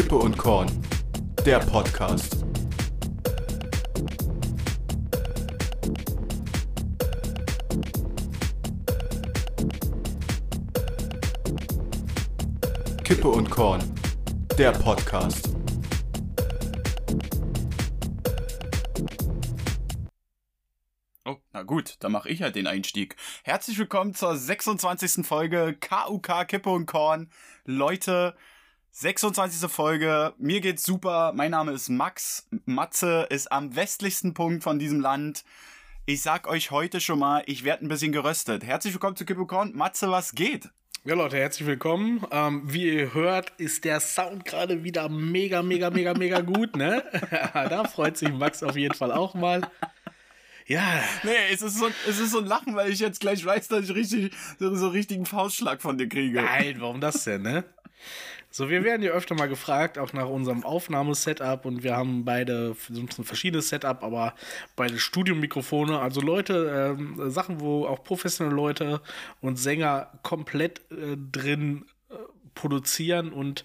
Kippe und Korn, der Podcast. Kippe und Korn, der Podcast. Oh, na gut, dann mache ich halt den Einstieg. Herzlich willkommen zur 26. Folge KUK Kippe und Korn. Leute, 26. Folge, mir geht's super. Mein Name ist Max. Matze ist am westlichsten Punkt von diesem Land. Ich sag euch heute schon mal, ich werde ein bisschen geröstet. Herzlich willkommen zu Kippe und Korn. Matze, was geht? Ja, Leute, herzlich willkommen. Ähm, wie ihr hört, ist der Sound gerade wieder mega, mega, mega, mega gut, ne? da freut sich Max auf jeden Fall auch mal. Ja. Nee, es ist, so, es ist so ein Lachen, weil ich jetzt gleich weiß, dass ich richtig, so, so richtigen Faustschlag von dir kriege. Nein, warum das denn, ne? So, wir werden ja öfter mal gefragt, auch nach unserem Aufnahmesetup und wir haben beide so ein verschiedenes Setup, aber beide Studiomikrofone, also Leute, äh, Sachen, wo auch professionelle Leute und Sänger komplett äh, drin äh, produzieren und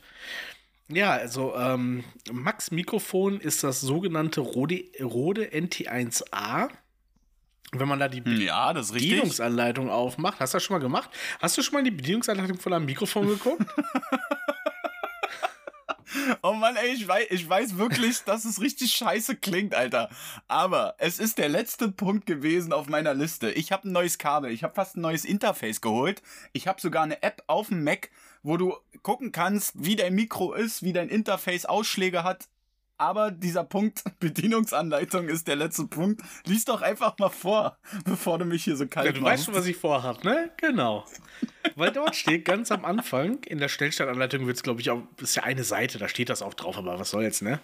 ja, also ähm, Max Mikrofon ist das sogenannte Rode, Rode NT1A. Wenn man da die ja, Bedienungsanleitung aufmacht, hast du das schon mal gemacht? Hast du schon mal die Bedienungsanleitung von einem Mikrofon geguckt? Oh Mann, ey, ich weiß, ich weiß wirklich, dass es richtig scheiße klingt, Alter. Aber es ist der letzte Punkt gewesen auf meiner Liste. Ich habe ein neues Kabel, ich habe fast ein neues Interface geholt. Ich habe sogar eine App auf dem Mac, wo du gucken kannst, wie dein Mikro ist, wie dein Interface Ausschläge hat. Aber dieser Punkt, Bedienungsanleitung ist der letzte Punkt. Lies doch einfach mal vor, bevor du mich hier so kalt ja, du machst. weißt schon, was ich vorhab, ne? Genau. Weil dort steht ganz am Anfang, in der Stellstandsanleitung wird es, glaube ich, auch, ist ja eine Seite, da steht das auch drauf, aber was soll jetzt, ne?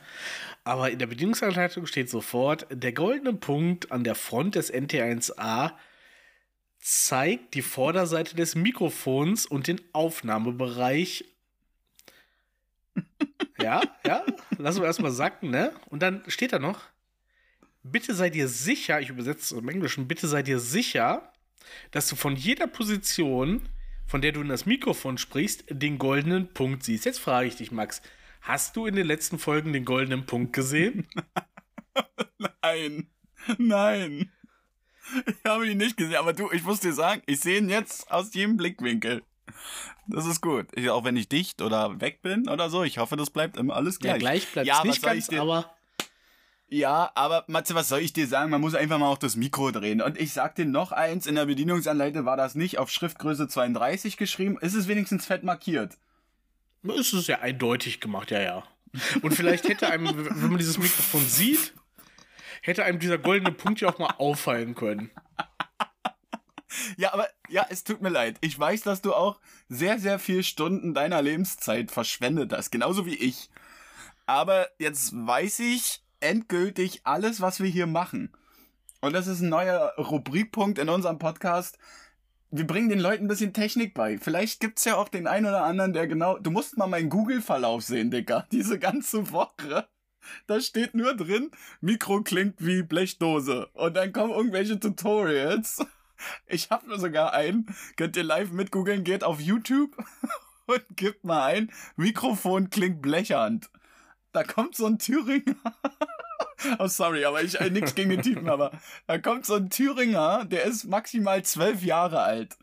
Aber in der Bedienungsanleitung steht sofort, der goldene Punkt an der Front des NT1A zeigt die Vorderseite des Mikrofons und den Aufnahmebereich ja, ja, lassen wir erstmal sacken, ne? Und dann steht da noch, bitte sei dir sicher, ich übersetze es im Englischen, bitte sei dir sicher, dass du von jeder Position, von der du in das Mikrofon sprichst, den goldenen Punkt siehst. Jetzt frage ich dich, Max, hast du in den letzten Folgen den goldenen Punkt gesehen? nein, nein. Ich habe ihn nicht gesehen, aber du, ich muss dir sagen, ich sehe ihn jetzt aus jedem Blickwinkel. Das ist gut. Ich, auch wenn ich dicht oder weg bin oder so, ich hoffe, das bleibt immer alles gleich. Ja, gleich bleibt ja, nicht ganz, dir, aber... Ja, aber Matze, was soll ich dir sagen? Man muss einfach mal auch das Mikro drehen. Und ich sag dir noch eins, in der Bedienungsanleitung war das nicht auf Schriftgröße 32 geschrieben. Ist es wenigstens fett markiert? Ist es ja eindeutig gemacht, ja, ja. Und vielleicht hätte einem, wenn man dieses Mikrofon sieht, hätte einem dieser goldene Punkt ja auch mal auffallen können. Ja, aber ja, es tut mir leid. Ich weiß, dass du auch sehr, sehr viel Stunden deiner Lebenszeit verschwendet hast, genauso wie ich. Aber jetzt weiß ich endgültig alles, was wir hier machen. Und das ist ein neuer Rubrikpunkt in unserem Podcast. Wir bringen den Leuten ein bisschen Technik bei. Vielleicht gibt's ja auch den einen oder anderen, der genau. Du musst mal meinen Google-Verlauf sehen, Dicker. Diese ganze Woche. Da steht nur drin, Mikro klingt wie Blechdose. Und dann kommen irgendwelche Tutorials. Ich habe nur sogar einen. Könnt ihr live mitgoogeln, geht auf YouTube und gibt mal ein, Mikrofon klingt blechernd. Da kommt so ein Thüringer. oh, sorry, aber ich, äh, nix gegen den Typen, aber da kommt so ein Thüringer, der ist maximal zwölf Jahre alt.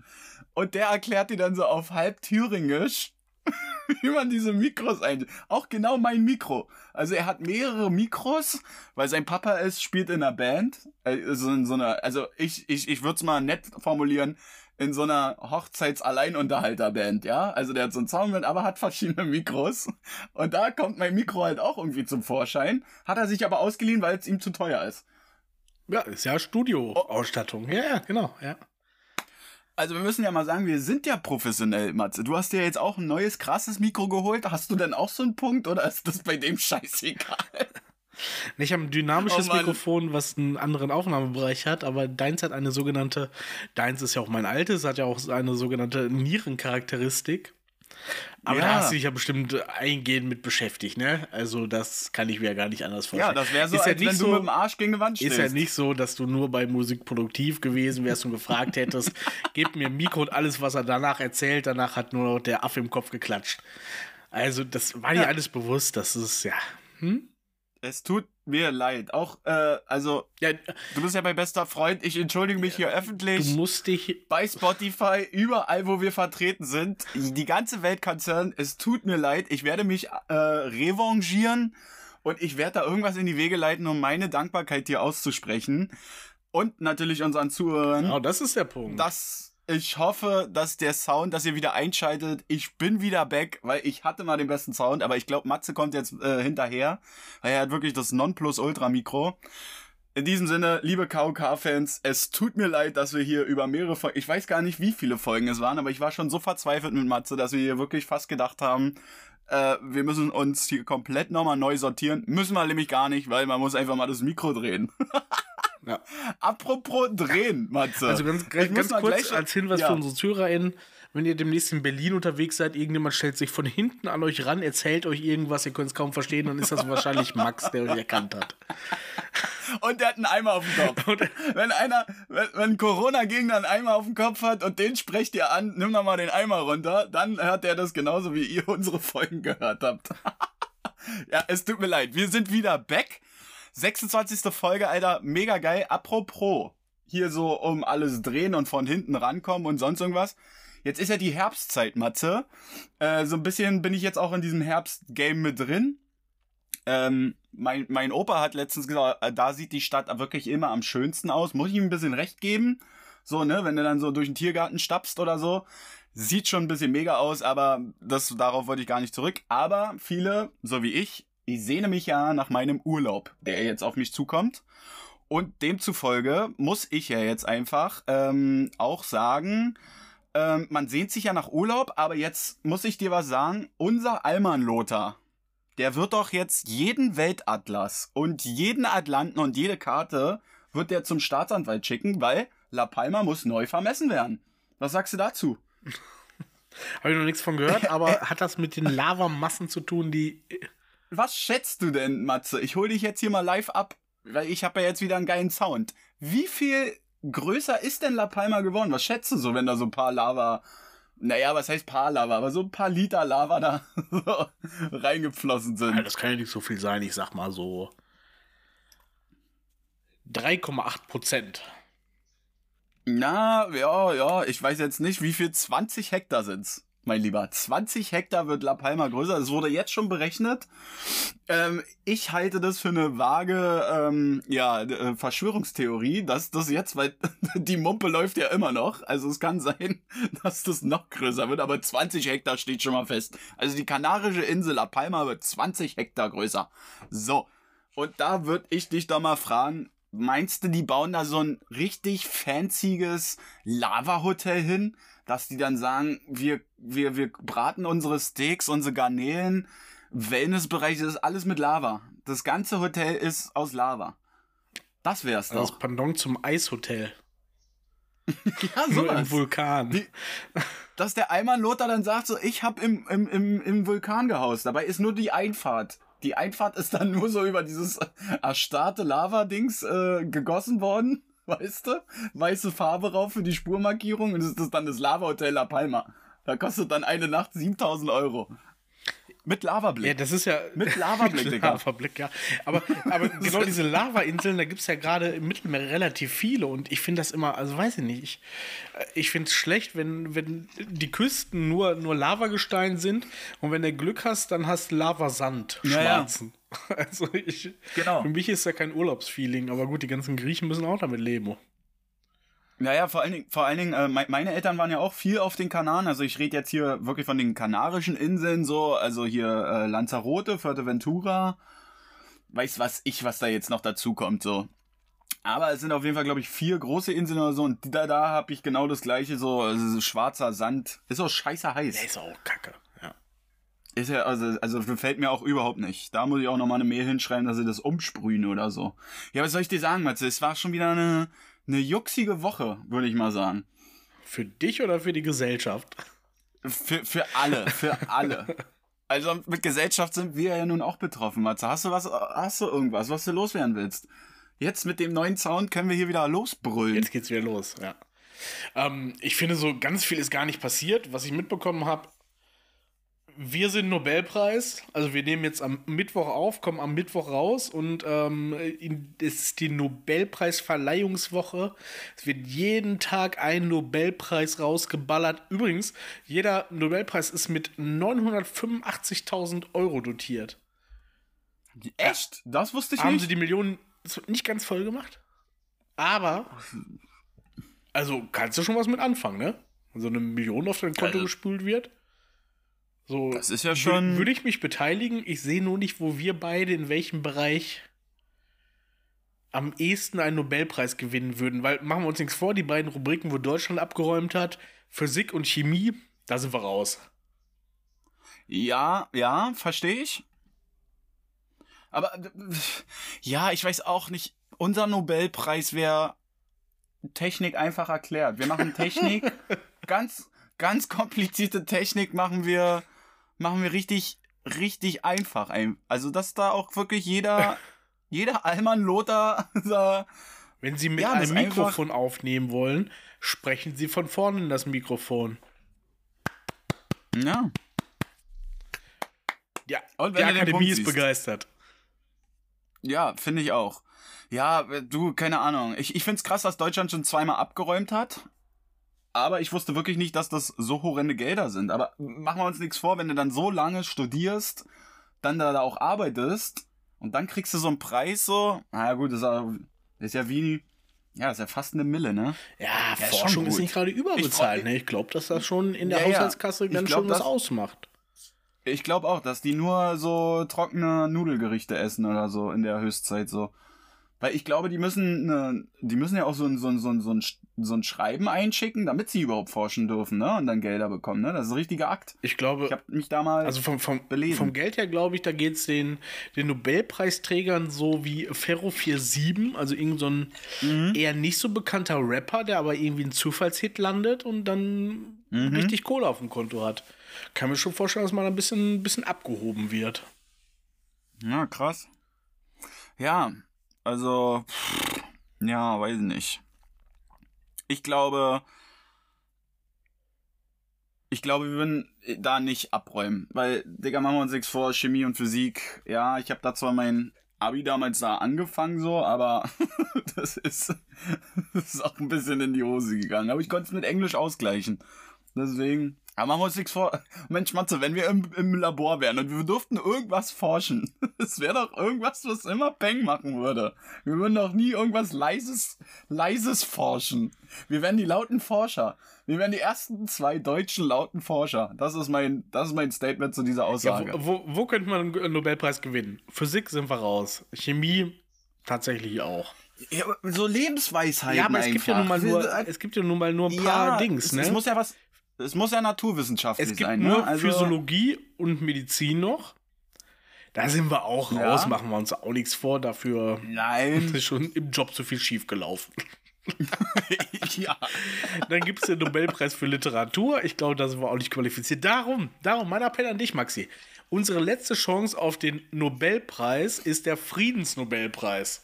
Und der erklärt dir dann so auf halb Thüringisch, wie man diese Mikros einstellt. Auch genau mein Mikro. Also er hat mehrere Mikros, weil sein Papa ist, spielt in einer Band. Also in so einer, also ich, ich, ich würde es mal nett formulieren, in so einer Hochzeits-Alleinunterhalter-Band, ja? Also der hat so ein Soundband, aber hat verschiedene Mikros. Und da kommt mein Mikro halt auch irgendwie zum Vorschein. Hat er sich aber ausgeliehen, weil es ihm zu teuer ist. Ja, ist ja Studioausstattung. Ja, ja, genau, ja. Also wir müssen ja mal sagen, wir sind ja professionell, Matze. Du hast dir jetzt auch ein neues, krasses Mikro geholt. Hast du denn auch so einen Punkt oder ist das bei dem scheißegal? Ich habe ein dynamisches oh Mikrofon, was einen anderen Aufnahmebereich hat, aber deins hat eine sogenannte, deins ist ja auch mein altes, hat ja auch eine sogenannte Nierencharakteristik. Aber ja. da hast du dich ja bestimmt eingehend mit beschäftigt, ne? Also das kann ich mir ja gar nicht anders vorstellen. Ja, das wäre so, ist als ja wenn so, du mit dem Arsch gegen die Wand stehst. Ist ja nicht so, dass du nur bei Musik produktiv gewesen wärst und gefragt hättest, gib mir Mikro und alles, was er danach erzählt. Danach hat nur noch der Affe im Kopf geklatscht. Also, das war dir Ja. alles bewusst, das ist ja. Hm? Es tut mir leid. Auch, äh, also, Ja, du bist ja mein bester Freund. Ich entschuldige mich hier du öffentlich. musst dich. bei Spotify, überall, wo wir vertreten sind. Die ganze Welt kann hören. Es tut mir leid. Ich werde mich äh, revanchieren und ich werde da irgendwas in die Wege leiten, um meine Dankbarkeit hier auszusprechen. Und natürlich unseren Zuhörern. Genau, das ist der Punkt. dass ich hoffe, dass der Sound, dass ihr wieder einschaltet. Ich bin wieder back, weil ich hatte mal den besten Sound, aber ich glaube, Matze kommt jetzt äh, hinterher, weil er hat wirklich das Nonplus-Ultra-Mikro. In diesem Sinne, liebe KOK-Fans, es tut mir leid, dass wir hier über mehrere Folgen, ich weiß gar nicht, wie viele Folgen es waren, aber ich war schon so verzweifelt mit Matze, dass wir hier wirklich fast gedacht haben, äh, wir müssen uns hier komplett nochmal neu sortieren. Müssen wir nämlich gar nicht, weil man muss einfach mal das Mikro drehen. Ja. Apropos drehen, Matze. Also ganz, ganz, ganz kurz als Hinweis Ja. für unsere ZuhörerInnen, wenn ihr demnächst in Berlin unterwegs seid, irgendjemand stellt sich von hinten an euch ran, erzählt euch irgendwas, ihr könnt es kaum verstehen, dann ist das wahrscheinlich Max, der euch erkannt hat. Und der hat einen Eimer auf dem Kopf. wenn einer, wenn, wenn Corona-Gegner einen Eimer auf dem Kopf hat und den sprecht ihr an, nimm doch mal den Eimer runter, dann hört er das genauso, wie ihr unsere Folgen gehört habt. ja, es tut mir leid. Wir sind wieder back. 26. Folge, Alter, mega geil. Apropos, hier so um alles drehen und von hinten rankommen und sonst irgendwas. Jetzt ist ja die Herbstzeit, Matze. Äh, so ein bisschen bin ich jetzt auch in diesem Herbst-Game mit drin. Ähm, mein, mein Opa hat letztens gesagt, äh, da sieht die Stadt wirklich immer am schönsten aus. Muss ich ihm ein bisschen recht geben. So, ne, wenn du dann so durch den Tiergarten stapfst oder so. Sieht schon ein bisschen mega aus, aber das, darauf wollte ich gar nicht zurück. Aber viele, so wie ich, ich sehne mich ja nach meinem Urlaub, der jetzt auf mich zukommt. Und demzufolge muss ich ja jetzt einfach ähm, auch sagen, ähm, man sehnt sich ja nach Urlaub, aber jetzt muss ich dir was sagen. Unser Alman Lothar, der wird doch jetzt jeden Weltatlas und jeden Atlanten und jede Karte wird der zum Staatsanwalt schicken, weil La Palma muss neu vermessen werden. Was sagst du dazu? Habe ich noch nichts von gehört, aber hat das mit den Lavamassen zu tun, die. Was schätzt du denn, Matze? Ich hole dich jetzt hier mal live ab, weil ich habe ja jetzt wieder einen geilen Sound. Wie viel größer ist denn La Palma geworden? Was schätzt du so, wenn da so ein paar Lava, naja, was heißt paar Lava, aber so ein paar Liter Lava da so reingeflossen Ja, sind? das kann ja nicht so viel sein, ich sag mal so. 3,8 Prozent. Na, ja, ja, ich weiß jetzt nicht, wie viel 20 Hektar sind's, mein Lieber. 20 Hektar wird La Palma größer. Es wurde jetzt schon berechnet. Ähm, ich halte das für eine vage, ähm, ja, äh, Verschwörungstheorie, dass das jetzt, weil die Mumpe läuft ja immer noch. Also es kann sein, dass das noch größer wird, aber 20 Hektar steht schon mal fest. Also die kanarische Insel La Palma wird 20 Hektar größer. So. Und da würde ich dich doch mal fragen, meinst du, die bauen da so ein richtig fancyes Lava-Hotel hin, dass die dann sagen, wir, wir, wir braten unsere Steaks, unsere Garnelen, Wellnessbereich, das ist alles mit Lava. Das ganze Hotel ist aus Lava. Das wär's Das doch. Pendant zum Eishotel. Ja, Nur im. Vulkan. Wie- Dass der Eimann Lothar dann sagt, so, ich hab im, im, im, im Vulkan gehaust. Dabei ist nur die Einfahrt. Die Einfahrt ist dann nur so über dieses erstarrte Lava-Dings äh, gegossen worden. Weißt du? Weiße Farbe rauf für die Spurmarkierung und das ist dann das Lava-Hotel La Palma. Da kostet dann eine Nacht 7000 Euro. Mit Ja, Lavablick. das ist ja. Mit Lavablick, Mit Digga. Lavablick, ja. Aber, aber genau diese Lava-Inseln, da gibt es ja gerade im Mittelmeer relativ viele und ich finde das immer, also weiß ich nicht, ich, äh, ich finde es schlecht, wenn, wenn die Küsten nur, nur Lavagestein sind und wenn du Glück hast, dann hast Lavasand, Ja, ja. schwarzen. Also ich, Genau. für mich ist ja kein Urlaubsfeeling, aber gut, die ganzen Griechen müssen auch damit leben. Naja, vor allen Dingen, vor allen Dingen äh, mei- meine Eltern waren ja auch viel auf den Kanaren. Also ich rede jetzt hier wirklich von den kanarischen Inseln so, also hier äh, Lanzarote, Fuerteventura. Weiß was ich, was da jetzt noch dazu kommt so. Aber es sind auf jeden Fall, glaube ich, vier große Inseln oder so. Und da, da habe ich genau das gleiche, so, also so schwarzer Sand. Ist auch scheiße heiß. Der ist auch kacke. Ja. Ist ja, also, also gefällt mir auch überhaupt nicht. Da muss ich auch nochmal eine Mail hinschreiben, dass sie das umsprühen oder so. Ja, was soll ich dir sagen, Matze? Es war schon wieder eine, eine juxige Woche, würde ich mal sagen. Für dich oder für die Gesellschaft? Für, für alle, für alle. Also mit Gesellschaft sind wir ja nun auch betroffen, Matze. Hast du was, hast du irgendwas, was du loswerden willst? Jetzt mit dem neuen Sound können wir hier wieder losbrüllen. Jetzt geht's wieder los, ja. Ähm, ich finde, so ganz viel ist gar nicht passiert. Was ich mitbekommen habe, wir sind Nobelpreis. Also wir nehmen jetzt am Mittwoch auf, kommen am Mittwoch raus und ähm, es ist die Nobelpreisverleihungswoche. Es wird jeden Tag ein Nobelpreis rausgeballert. Übrigens, jeder Nobelpreis ist mit 985.000 Euro dotiert. Echt? Das wusste ich Haben nicht. sie die Millionen nicht ganz voll gemacht? Aber, also kannst du schon was mit anfangen, ne? Wenn so eine Million auf dein Konto Also- gespült wird. So, Das ist ja schon- Würde ich mich beteiligen? Ich sehe nur nicht, wo wir beide in welchem Bereich am ehesten einen Nobelpreis gewinnen würden. Weil, machen wir uns nichts vor, die beiden Rubriken, wo Deutschland abgeräumt hat, Physik und Chemie, da sind wir raus. Ja, ja, verstehe ich. Aber ja, ich weiß auch nicht. Unser Nobelpreis wäre Technik einfach erklärt. Wir machen Technik, ganz, ganz komplizierte Technik machen wir, machen wir richtig, richtig einfach. ein- Also, dass da auch wirklich jeder, jeder Allmann Lothar da, Wenn Sie mit Ja, einem Mikrofon aufnehmen wollen, sprechen Sie von vorne in das Mikrofon. ja. Ja, Und die Akademie ist begeistert. Ja, finde ich auch. Ja, du, keine Ahnung. Ich, ich finde es krass, dass Deutschland schon zweimal abgeräumt hat. Aber ich wusste wirklich nicht, dass das so horrende Gelder sind. Aber machen wir uns nichts vor, wenn du dann so lange studierst, dann da, da auch arbeitest und dann kriegst du so einen Preis so. Na ja, gut, das ist, ja- ist ja wie. Ja, das ist ja fast eine Mille, ne? Ja, ist schon Forschung ist gut. nicht gerade überbezahlt. Ich Ne? Ich glaube, dass das schon in der Ja, ja. Haushaltskasse Ich ganz glaub, schön was ausmacht. Ich glaube auch, dass die nur so trockene Nudelgerichte essen oder so in der Höchstzeit so. Weil ich glaube, die müssen, ne, die müssen ja auch so ein, so ein, so ein, so ein, so ein Schreiben einschicken, damit sie überhaupt forschen dürfen, ne? Und dann Gelder bekommen, ne? Das ist ein richtiger Akt. Ich glaube, Ich habe mich da mal. also vom, vom, belesen. vom Geld her glaube ich, da geht es den, den Nobelpreisträgern so wie Ferro 47, also irgend so ein Mhm. eher nicht so bekannter Rapper, der aber irgendwie ein Zufallshit landet und dann Mhm. richtig Kohle auf dem Konto hat. Kann mir schon vorstellen, dass man ein bisschen, ein bisschen abgehoben wird. ja, krass. Ja, also. Ja, weiß nicht. Ich glaube. Ich glaube, wir würden da nicht abräumen. Weil, Digga, machen wir uns nichts vor, Chemie und Physik. Ja, ich habe da zwar mein Abi damals da angefangen, so, aber das ist, das ist auch ein bisschen in die Hose gegangen. Aber ich konnte es mit Englisch ausgleichen. Deswegen. Aber machen wir uns nichts vor. Mensch, Matze, wenn wir im, im Labor wären und wir dürften irgendwas forschen, es wäre doch irgendwas, was immer Peng machen würde. Wir würden doch nie irgendwas leises, leises forschen. Wir wären die lauten Forscher. Wir wären die ersten zwei deutschen lauten Forscher. Das ist mein, das ist mein Statement zu dieser Ja, Aussage. wo, wo, wo könnte man einen Nobelpreis gewinnen? Physik sind wir raus. Chemie tatsächlich auch. Ja, so Lebensweisheiten Ja, aber es gibt ja nun mal nur, es gibt ja nun mal nur ein paar Dings, es, ne? es muss ja was, es muss ja naturwissenschaftlich Es gibt sein, nur ne? Also, Physiologie und Medizin noch. Da sind wir auch Ja. raus, machen wir uns auch nichts vor. Dafür Nein. ist schon im Job zu viel schief gelaufen. ja. Dann gibt es den Nobelpreis für Literatur. Ich glaube, da sind wir auch nicht qualifiziert. Darum, darum, mein Appell an dich, Maxi. Unsere letzte Chance auf den Nobelpreis ist der Friedensnobelpreis.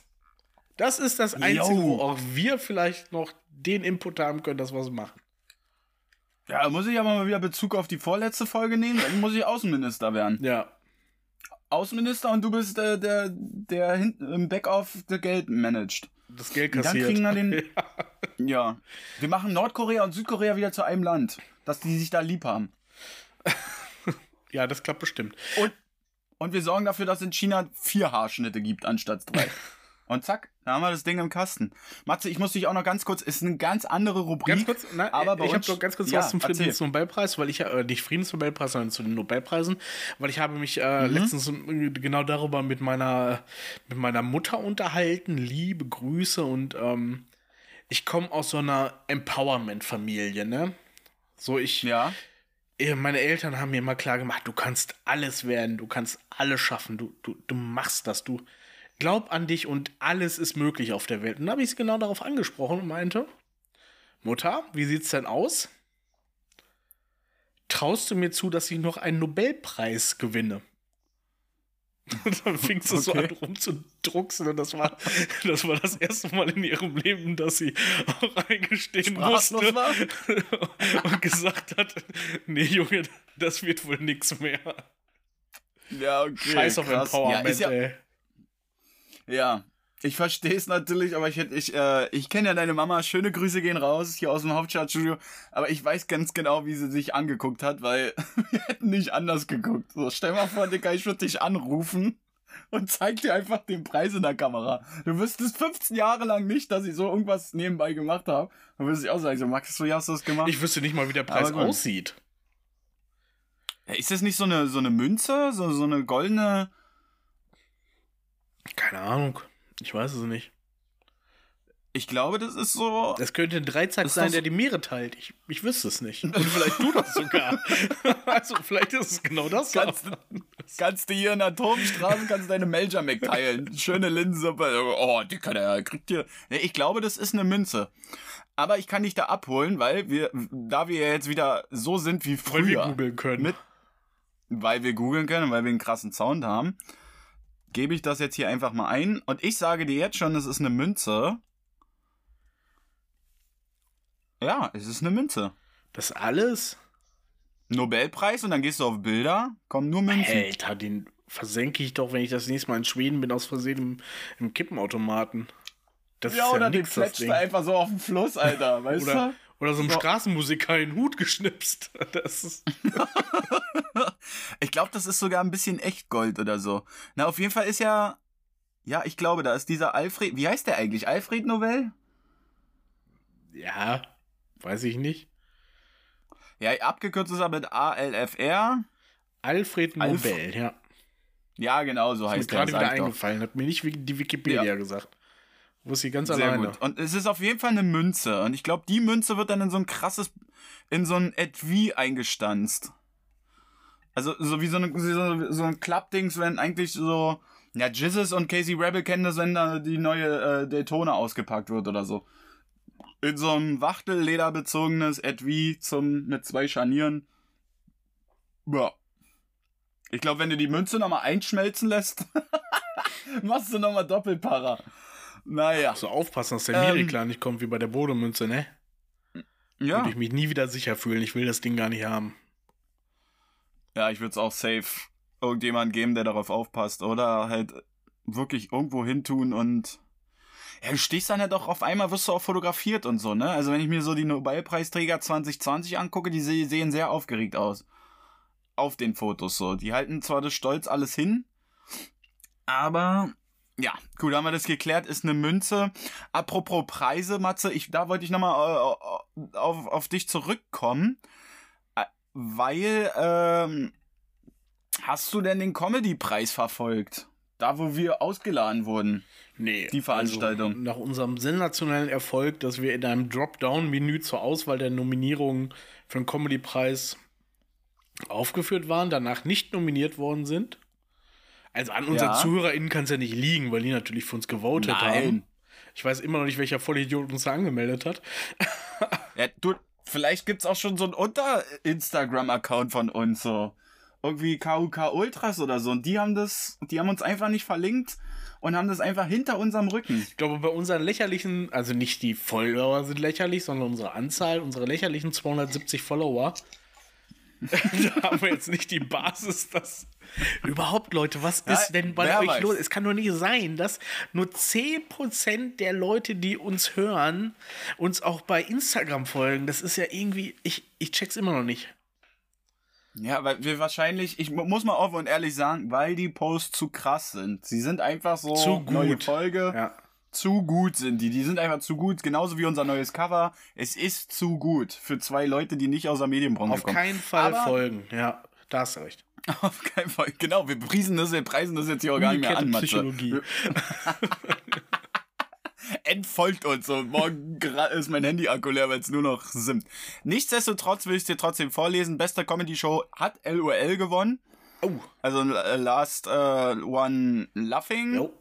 Das ist das Einzige, Jo. wo auch wir vielleicht noch den Input haben können, dass wir es machen. Ja, muss ich aber mal wieder Bezug auf die vorletzte Folge nehmen. Dann muss ich Außenminister werden. Ja. Außenminister und du bist äh, der, der hinten im Backoff der Geld managt. Das Geld Dann kassiert. kriegen wir den. Ja. Wir machen Nordkorea und Südkorea wieder zu einem Land. Dass die sich da lieb haben. ja, das klappt bestimmt. Und, und wir sorgen dafür, dass es in China vier Haarschnitte gibt anstatt drei. Und zack, da haben wir das Ding im Kasten. Matze, ich muss dich auch noch ganz kurz, ist eine ganz andere Rubrik. Ganz kurz, nein, aber bei ich habe noch ganz kurz ja, was zum. Friedensnobelpreis, weil ich ja, äh, nicht Friedensnobelpreis, sondern zu den Nobelpreisen, weil ich habe mich äh, Mhm. letztens äh, genau darüber mit meiner, mit meiner Mutter unterhalten, liebe Grüße und ähm, ich komme aus so einer Empowerment-Familie, ne? So, ich, Ja. äh, meine Eltern haben mir immer klar gemacht, du kannst alles werden, du kannst alles schaffen, du, du, du machst das, du glaub an dich und alles ist möglich auf der Welt. Und dann habe ich sie genau darauf angesprochen und meinte, Mutter, wie sieht's denn aus? Traust du mir zu, dass ich noch einen Nobelpreis gewinne? Und dann fing sie so Okay. an rumzudrucksen und das war, das war das erste Mal in ihrem Leben, dass sie auch eingestehen Sprachlos musste war? und gesagt hat, nee Junge, Das wird wohl nix mehr. Ja, okay. Scheiß auf krass. Empowerment, ja, ja, ey. Ja, ich verstehe es natürlich, aber ich hätte, ich, äh, ich kenne ja deine Mama. Schöne Grüße gehen raus hier aus dem Hauptstadtstudio. Aber ich weiß ganz genau, wie sie sich angeguckt hat, weil wir hätten nicht anders geguckt. So, stell mal vor, Digga, ich würde dich anrufen und zeig dir einfach den Preis in der Kamera. Du wüsstest 15 Jahre lang nicht, dass ich so irgendwas nebenbei gemacht habe. Dann würdest du auch sagen, so, Max, so, ja, hast du das gemacht? Ich wüsste nicht mal, wie der Preis aussieht. Ist das nicht so eine, so eine Münze? So, so eine goldene. Keine Ahnung. Ich weiß es nicht. Ich glaube, das ist so. Das könnte ein Dreizack sein, der die Meere teilt. Ich, ich wüsste es nicht. Und vielleicht du das sogar. also vielleicht ist es genau das. Kannst, kannst du hier in Atomstraßen, kannst du deine Melcher mitteilen. Schöne Linsensuppe. Oh, die kann er, kriegt ihr. Ich glaube, das ist eine Münze. Aber ich kann dich da abholen, weil wir, da wir ja jetzt wieder so sind wie Weil wir früher, googeln können. Mit- weil wir googeln können und weil wir einen krassen Sound haben, gebe ich das jetzt hier einfach mal ein. Und ich sage dir jetzt schon, es ist eine Münze. Ja, es ist eine Münze. das alles? Nobelpreis und dann gehst du auf Bilder, kommen nur Münzen. Alter, den versenke ich doch, wenn ich das nächste Mal in Schweden bin, aus Versehen im, im Kippenautomaten. Das Ja, ist ja oder den nix, das fletscht einfach so auf den Fluss, Alter, weißt Oder, du? Oder so einem So. Straßenmusiker in den Hut geschnipst. Das ist, Ich glaube, das ist sogar ein bisschen Echtgold oder so. Na, auf jeden Fall ist ja. Ja, ich glaube, da ist dieser Alfred. Wie heißt der eigentlich? Alfred Novell? ja, weiß ich nicht. Ja, abgekürzt ist er mit ALFR. Alfred Alf- Nobel, ja. Ja, genau, so Ist mir heißt der. gerade wieder sag ich doch. eingefallen. Hat mir nicht die Wikipedia Ja. gesagt. Wusste ich ganz Sehr alleine. gut. Und es ist auf jeden Fall eine Münze. Und ich glaube, die Münze wird dann in so ein krasses, in so ein Etui eingestanzt. Also so wie so, eine, so, so ein Klappdings, wenn eigentlich so, ja, Jizzes und Casey Rebel kennen das, wenn da die neue äh, Daytona ausgepackt wird oder so. In so ein Wachtellederbezogenes Etui zum, mit zwei Scharnieren. Ja. Ich glaube, wenn du die Münze nochmal einschmelzen lässt, machst du nochmal Doppelpara. Naja. So aufpassen, dass der Ähm. Miriklan nicht kommt wie bei der Bodemünze, ne? Ja. Würde ich mich nie wieder sicher fühlen. Ich will das Ding gar nicht haben. Ja, ich würde es auch safe irgendjemand geben, der darauf aufpasst. Oder halt wirklich irgendwo hin tun und. Ja, du stehst dann ja doch auf einmal, wirst du auch fotografiert und so, ne? Also wenn ich mir so die Nobelpreisträger 2020 angucke, die se sehen sehr aufgeregt aus. Auf den Fotos so. Die halten zwar das Stolz alles hin, aber ja, gut, haben wir das geklärt, ist eine Münze. Apropos Preise, Matze, ich, da wollte ich nochmal äh, auf, auf dich zurückkommen, Äh, weil, ähm, hast du denn den Comedy-Preis verfolgt? Da, wo wir ausgeladen wurden. Nee. Die Veranstaltung. Also nach unserem sensationellen Erfolg, dass wir in einem Dropdown-Menü zur Auswahl der Nominierungen für den Comedy-Preis aufgeführt waren, danach nicht nominiert worden sind. Also an unseren Ja. ZuhörerInnen kann es ja nicht liegen, weil die natürlich für uns gewotet haben. Nein. Ich weiß immer noch nicht, welcher Vollidiot uns da angemeldet hat. Ja, du, vielleicht gibt's auch schon so einen Unter-Instagram-Account von uns, so. Irgendwie KUK Ultras oder so. Und die haben das, die haben uns einfach nicht verlinkt und haben das einfach hinter unserem Rücken. Ich glaube, bei unseren lächerlichen, also nicht die Follower sind lächerlich, sondern unsere Anzahl, unsere lächerlichen 270 Follower, da haben wir jetzt nicht die Basis, dass. Überhaupt, Leute, was Ja, ist denn bei euch weiß. los? Es kann doch nicht sein, dass nur 10% der Leute, die uns hören, uns auch bei Instagram folgen. Das ist ja irgendwie. Ich, ich check's immer noch nicht. Ja, weil wir wahrscheinlich, ich mu- muss mal offen und ehrlich sagen, weil die Posts zu krass sind. Sie sind einfach so Zu neue gut. Folge. Ja. Zu gut sind die. Die sind einfach zu gut. Genauso wie unser neues Cover. Es ist zu gut für zwei Leute, die nicht aus der Medienbranche Auf kommen. keinen Fall Aber- folgen. Ja, da hast du recht. Auf keinen Fall. Genau, wir priesen das, wir preisen das jetzt hier auch gar nicht mehr an, Matze. Psychologie. entfolgt uns und morgen ist mein Handy-Akku leer, weil es nur noch simmt. Nichtsdestotrotz will ich es dir trotzdem vorlesen. Bester Comedy-Show hat LOL gewonnen. Oh. Also äh, Last äh, One Laughing Jo.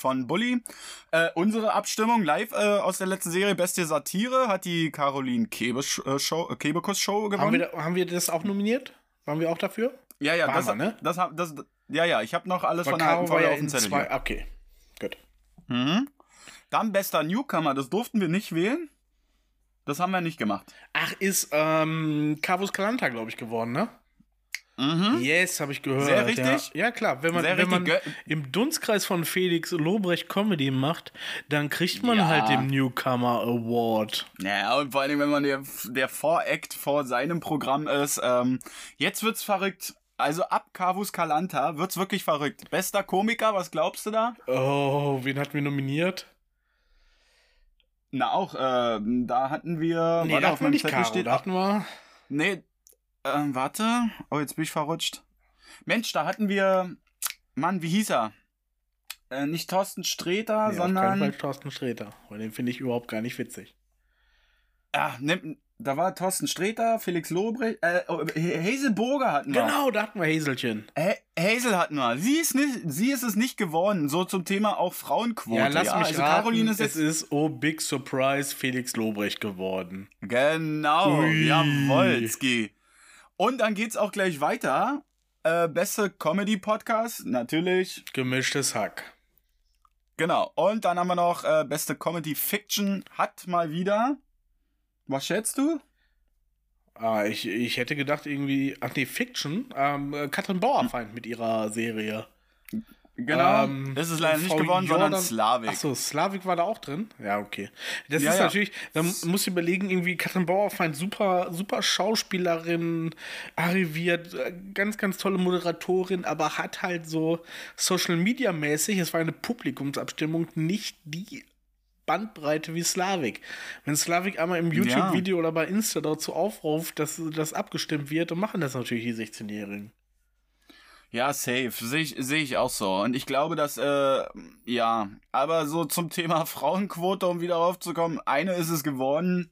Von Bully. Äh, unsere Abstimmung live äh, aus der letzten Serie Beste Satire hat die Caroline Kebes, äh, Show, äh, Kebekus Show Haben gewonnen. wir, da, haben wir das auch nominiert? Waren wir auch dafür? ja, ja, Waren das, wir, ne? das, hab- das, ja, ja, ich habe noch alles Weil von der Folge ja auf dem Zettel. zwei. Okay, gut. Mhm. Dann bester Newcomer, das durften wir nicht wählen. Das haben wir nicht gemacht. Ach, ist ähm, Carvus Calanta, glaube ich, geworden, ne? Yes, habe ich gehört. Sehr richtig? Ja, ja klar. Wenn man, Sehr wenn man im Dunstkreis von Felix Lobrecht Comedy macht, dann kriegt man Ja. halt den Newcomer Award. Ja, und vor Dingen, wenn man der, der Voract vor seinem Programm ist. Ähm, jetzt wird's verrückt. Also ab Cavus Calanta wird's wirklich verrückt. Bester Komiker, was glaubst du da? Oh, wen hatten wir nominiert? Na auch, äh, da hatten wir. Nee, da hatten wir nicht Zettel Caro. Da hatten wir. Nee, ähm, warte. Oh, jetzt bin ich verrutscht. Mensch, da hatten wir. Mann, wie hieß er? Äh, nicht Thorsten Sträter, Nee, auf keinen sondern. Fall Thorsten Sträter. Weil den finde ich überhaupt gar nicht witzig. Ah, nimm, da war Thorsten Sträter, Felix Lobrecht, äh, oh, Hazel Burger hatten wir. Genau, da hatten wir Häselchen. Ha Hazel hatten wir. Sie ist, nicht, sie ist es nicht geworden. So zum Thema auch Frauenquote. Ja, lass mich also raten. Caroline ist es jetzt. ist, oh, big surprise, Felix Lobrecht geworden. Genau, Ui. Und dann geht's auch gleich weiter. Äh, beste Comedy-Podcast, natürlich. Gemischtes Hack. Genau. Und dann haben wir noch äh, beste Comedy-Fiction. Hat mal wieder. Was schätzt du? Ah, ich, ich hätte gedacht, irgendwie. Ach nee, Fiction. Ähm, äh, Katrin Bauerfeind mit ihrer Serie. Genau. Ähm, das ist leider nicht Frau geworden, sondern Slavik. Achso, Slavik war da auch drin? Ja, okay. Das Ja, ist ja. natürlich, da muss ich überlegen, irgendwie Katrin Bauerfeind, super, super Schauspielerin, arriviert, äh, ganz, ganz tolle Moderatorin, aber hat halt so Social Media mäßig, es war eine Publikumsabstimmung, nicht die Bandbreite wie Slavik. Wenn Slavik einmal im YouTube-Video oder bei Insta dazu aufruft, dass das abgestimmt wird, dann machen das natürlich die 16-Jährigen. Ja, safe. Sehe ich, seh ich auch so. Und ich glaube, dass, äh, ja, aber so zum Thema Frauenquote, um wieder aufzukommen, eine ist es geworden.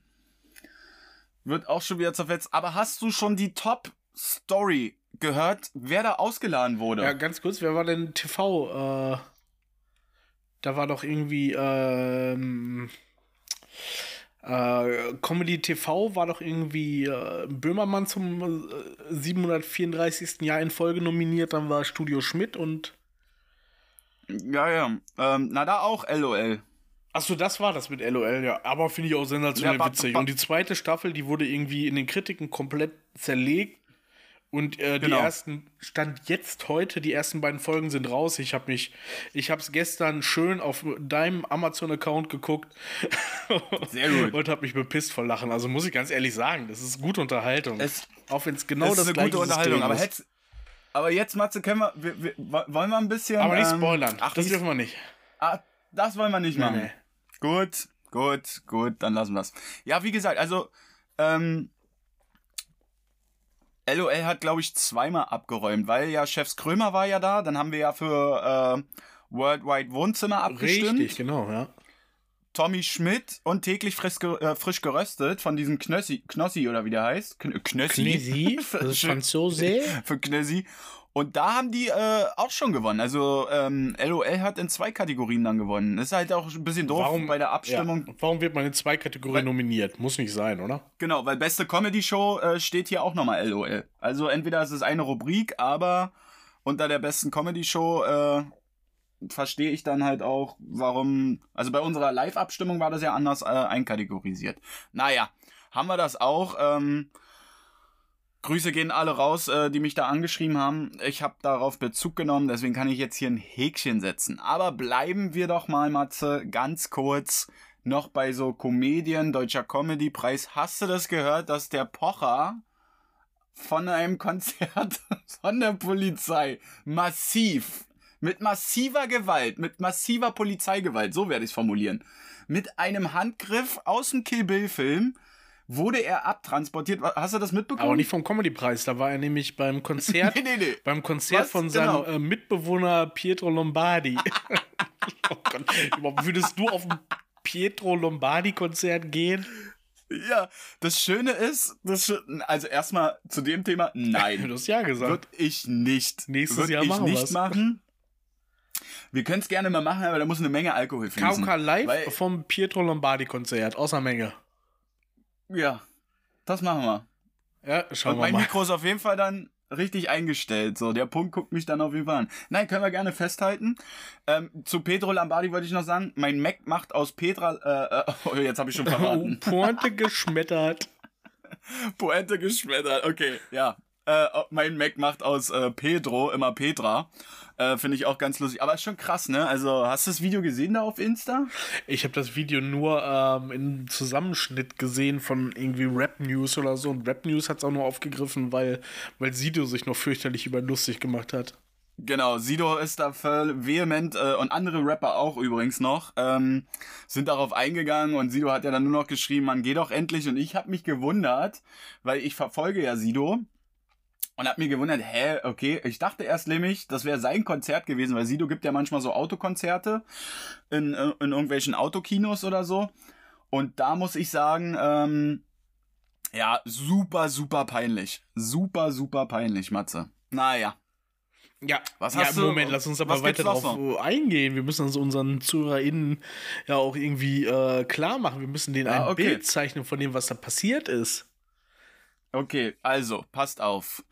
Wird auch schon wieder zerfetzt. Aber hast du schon die Top-Story gehört, wer da ausgeladen wurde? Ja, ganz kurz, wer war denn TV? Äh, da war doch irgendwie ähm, äh, Comedy TV war doch irgendwie äh, Böhmermann zum äh, 734. Jahr in Folge nominiert, dann war Studio Schmidt und ja. ja. Ähm, na, da auch LOL. Achso, das war das mit LOL, ja. Aber finde ich auch sensationell Ja, witzig. Und die zweite Staffel, die wurde irgendwie in den Kritiken komplett zerlegt. Und äh, die Genau. ersten, Stand jetzt heute, die ersten beiden Folgen sind raus. Ich habe mich, ich habe es gestern schön auf deinem Amazon-Account geguckt. Sehr gut. Und habe mich bepisst vor Lachen. Also muss ich ganz ehrlich sagen, das ist gute Unterhaltung. Es- auch wenn es genau das das, ist eine gute Unterhaltung. Aber, ist. hätt's, aber jetzt, Matze, können wir, wir, wir, wollen wir ein bisschen. Aber nicht ähm, spoilern. Ach, das dürfen wir nicht. Ah, das wollen wir nicht Nee, machen. nee. Gut, gut, gut, dann lassen wir es. Ja, wie gesagt, also, ähm, LOL hat, glaube ich, zweimal abgeräumt, weil ja Chefs Krömer war ja da, dann haben wir ja für äh, Worldwide Wohnzimmer abgestimmt. Richtig, genau, ja. Tommy Schmidt und täglich frisch, äh, frisch geröstet von diesem Knossi, Knossi oder wie der heißt. Kn Knössi. Ist Franzose. Für Knössi. Und da haben die äh, auch schon gewonnen. Also ähm, LOL hat in zwei Kategorien dann gewonnen. Das ist halt auch ein bisschen doof bei der Abstimmung. Ja. Warum wird man in zwei Kategorien Weil- nominiert? Muss nicht sein, oder? Genau, weil beste Comedy-Show äh, steht hier auch nochmal LOL. Also entweder ist es eine Rubrik, aber unter der besten Comedy-Show äh, verstehe ich dann halt auch, warum. Also bei unserer Live-Abstimmung war das ja anders äh, einkategorisiert. Naja, haben wir das auch. Ähm, Grüße gehen alle raus, äh, die mich da angeschrieben haben. Ich habe darauf Bezug genommen, deswegen kann ich jetzt hier ein Häkchen setzen. Aber bleiben wir doch mal, Matze, ganz kurz noch bei so Komedien, Deutscher Comedy-Preis. Hast du das gehört, dass der Pocher von einem Konzert von der Polizei massiv, mit massiver Gewalt, mit massiver Polizeigewalt, so werde ich es formulieren, mit einem Handgriff aus dem Kill Bill-Film wurde er abtransportiert. Hast du das mitbekommen? Aber nicht vom Comedy-Preis. Da war er nämlich beim Konzert, Nee, nee, nee. beim Konzert Was? von seinem Genau. äh, Mitbewohner Pietro Lombardi. oh Gott. Würdest du auf ein Pietro Lombardi-Konzert gehen? Ja, das Schöne ist, das also erstmal zu dem Thema, Du nein, hast ja gesagt. würde ich nicht. Nächstes Würd Jahr ich machen nicht wir's. machen. Wir können es gerne mal machen, aber da muss eine Menge Alkohol fließen. KK Live vom Pietro Lombardi-Konzert. Außer Menge. Ja, das machen wir. Ja, schauen Und wir mein mal. Mikro ist auf jeden Fall dann richtig eingestellt. So, der Punkt guckt mich dann auf jeden Fall an. Nein, können wir gerne festhalten. Ähm, zu Pedro Lombardi wollte ich noch sagen, mein Mac macht aus Petra, äh, oh, jetzt habe ich schon Oh, verraten. Pointe geschmettert. Pointe geschmettert. Okay, ja. Äh, mein Mac macht aus äh, Pedro immer Petra. Äh, Finde ich auch ganz lustig. Aber ist schon krass, ne? Also, hast du das Video gesehen da auf Insta? Ich habe das Video nur ähm, in Zusammenschnitt gesehen von irgendwie Rap News oder so. Und Rap News hat es auch nur aufgegriffen, weil, weil Sido sich noch fürchterlich über lustig gemacht hat. Genau, Sido ist da voll vehement äh, und andere Rapper auch übrigens noch, ähm, sind darauf eingegangen und Sido hat ja dann nur noch geschrieben, man geh doch endlich und ich habe mich gewundert, weil ich verfolge ja Sido und hab mir gewundert, hä, okay, ich dachte erst nämlich, das wäre sein Konzert gewesen, weil Sido gibt ja manchmal so Autokonzerte in, äh, in irgendwelchen Autokinos oder so und da muss ich sagen, ähm, ja, super, super peinlich. Super, super peinlich, Matze. Naja. Ja, Was ja, hast du- Moment, lass uns aber weiter gibt's noch eingehen. Wir müssen uns unseren ZuhörerInnen ja auch irgendwie äh, klar machen. Wir müssen denen ein Ah, okay. Bild zeichnen von dem, was da passiert ist. Okay, also, passt auf.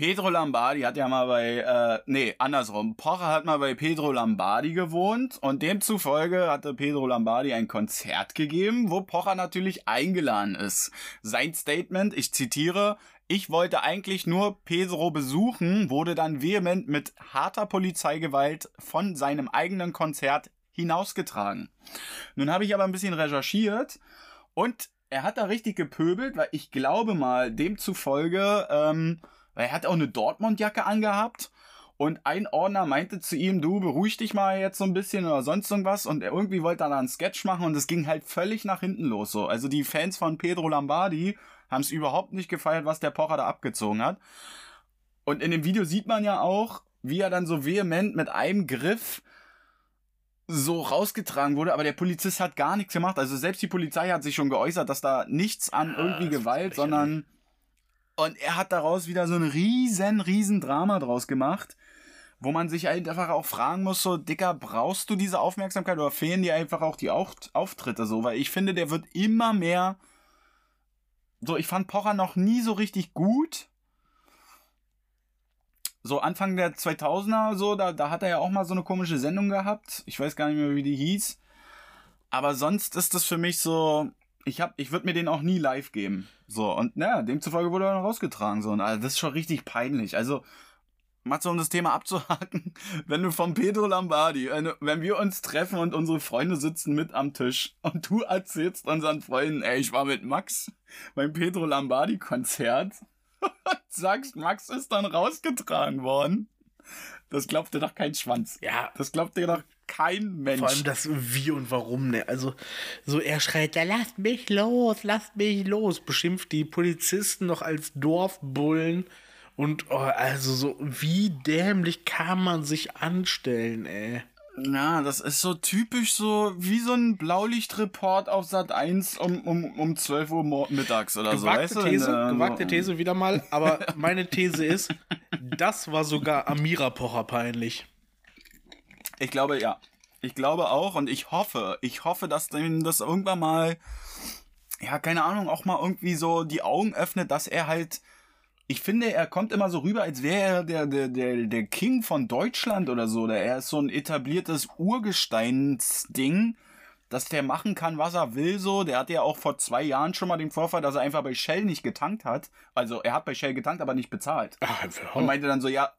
Pedro Lombardi hat ja mal bei, äh, nee, andersrum. Pocher hat mal bei Pedro Lombardi gewohnt und demzufolge hatte Pedro Lombardi ein Konzert gegeben, wo Pocher natürlich eingeladen ist. Sein Statement, ich zitiere, ich wollte eigentlich nur Pedro besuchen, wurde dann vehement mit harter Polizeigewalt von seinem eigenen Konzert hinausgetragen. Nun habe ich aber ein bisschen recherchiert und er hat da richtig gepöbelt, weil ich glaube mal, demzufolge, ähm, weil er hat auch eine Dortmund-Jacke angehabt. Und ein Ordner meinte zu ihm, du beruhig dich mal jetzt so ein bisschen oder sonst irgendwas. Und er irgendwie wollte da einen Sketch machen und es ging halt völlig nach hinten los. So. Also die Fans von Pedro Lombardi haben es überhaupt nicht gefeiert, was der Pocher da abgezogen hat. Und in dem Video sieht man ja auch, wie er dann so vehement mit einem Griff so rausgetragen wurde, aber der Polizist hat gar nichts gemacht. Also selbst die Polizei hat sich schon geäußert, dass da nichts an irgendwie das ist Gewalt, sondern und er hat daraus wieder so ein riesen, riesen Drama draus gemacht, wo man sich halt einfach auch fragen muss, so, Dicker, brauchst du diese Aufmerksamkeit oder fehlen dir einfach auch die Auf Auftritte so? Weil ich finde, der wird immer mehr, so, ich fand Pocher noch nie so richtig gut. So Anfang der 2000er, so, da, da hat er ja auch mal so eine komische Sendung gehabt. Ich weiß gar nicht mehr, wie die hieß. Aber sonst ist das für mich so, ich hab, ich würde mir den auch nie live geben. So, und naja, demzufolge wurde er dann rausgetragen. So, und also, das ist schon richtig peinlich. Also, Matze, um das Thema abzuhaken, wenn du von Pedro Lombardi, wenn, wir uns treffen und unsere Freunde sitzen mit am Tisch und du erzählst unseren Freunden, ey, ich war mit Max beim Pedro Lombardi Konzert und sagst, Max ist dann rausgetragen worden. Das glaubt dir doch kein Schwanz. Ja, Das glaubt dir doch kein Mensch. vor allem das Wie und Warum, ne? Also, so er schreit, da lasst mich los, lasst mich los, beschimpft die Polizisten noch als Dorfbullen. Und oh, also so, wie dämlich kann man sich anstellen, ey. Ja, das ist so typisch so wie so ein Blaulichtreport auf Sat 1 um, um, um 12 Uhr mittags oder so. Gewagte weißt du? These, Wenn, äh, gewagte so- These wieder mal, aber meine These ist, das war sogar Amira Pocher peinlich. Ich glaube, ja. Ich glaube auch und ich hoffe, ich hoffe, dass dem das irgendwann mal, ja, keine Ahnung, auch mal irgendwie so die Augen öffnet, dass er halt, ich finde, er kommt immer so rüber, als wäre er der, der, der, der King von Deutschland oder so. Oder er ist so ein etabliertes Urgesteinsding, dass der machen kann, was er will, so. Der hatte ja auch vor zwei Jahren schon mal den Vorfall, dass er einfach bei Shell nicht getankt hat. Also, er hat bei Shell getankt, aber nicht bezahlt. Ah, Und meinte dann so, ja.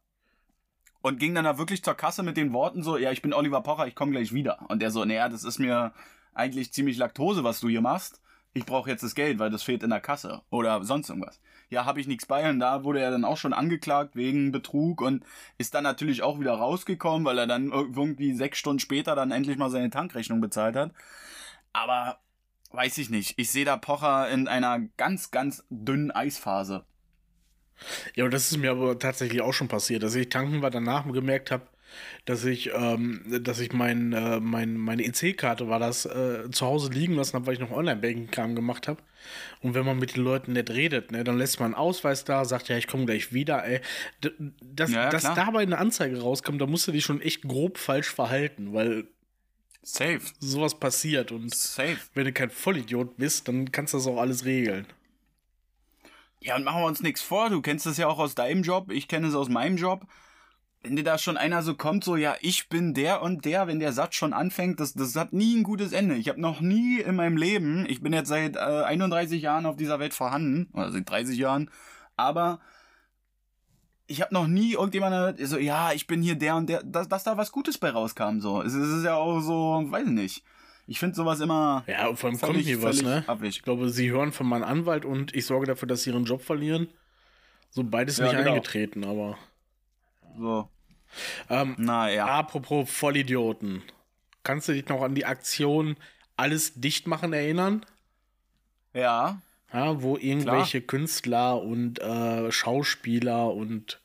Und ging dann da wirklich zur Kasse mit den Worten so, ja, ich bin Oliver Pocher, ich komme gleich wieder. Und der so, naja, das ist mir eigentlich ziemlich Laktose, was du hier machst. Ich brauche jetzt das Geld, weil das fehlt in der Kasse. Oder sonst irgendwas. Ja, habe ich nichts bei. Und da wurde er dann auch schon angeklagt wegen Betrug und ist dann natürlich auch wieder rausgekommen, weil er dann irgendwie sechs Stunden später dann endlich mal seine Tankrechnung bezahlt hat. Aber weiß ich nicht. Ich sehe da Pocher in einer ganz, ganz dünnen Eisphase. Ja, und das ist mir aber tatsächlich auch schon passiert, dass ich tanken war, danach gemerkt habe, dass ich, ähm, dass ich mein, äh, mein, meine EC-Karte war das äh, zu Hause liegen lassen habe, weil ich noch Online-Banking-Kram gemacht habe. Und wenn man mit den Leuten nicht redet, ne, dann lässt man einen Ausweis da, sagt ja, ich komme gleich wieder. Ey. D dass, Ja, ja, dass dabei eine Anzeige rauskommt, da musst du dich schon echt grob falsch verhalten, weil Safe. sowas passiert. Und Safe. wenn du kein Vollidiot bist, dann kannst du das auch alles regeln. Ja, und machen wir uns nichts vor. Du kennst das ja auch aus deinem Job. Ich kenne es aus meinem Job. Wenn dir da schon einer so kommt, so, ja, ich bin der und der, wenn der Satz schon anfängt, das, das hat nie ein gutes Ende. Ich habe noch nie in meinem Leben, ich bin jetzt seit äh, 31 Jahren auf dieser Welt vorhanden, oder seit 30 Jahren, aber ich habe noch nie irgendjemand so, ja, ich bin hier der und der, dass, dass da was Gutes bei rauskam. So, es, es ist ja auch so, weiß ich nicht. Ich finde sowas immer. Ja, vor allem kommt hier was, ne? Abweg. Ich glaube, sie hören von meinem Anwalt und ich sorge dafür, dass sie ihren Job verlieren. So beides Ja, nicht genau. eingetreten, aber. So, Ähm, naja. Apropos Vollidioten. Kannst du dich noch an die Aktion Alles dicht machen erinnern? Ja, Ja, wo irgendwelche Künstler und äh, Schauspieler und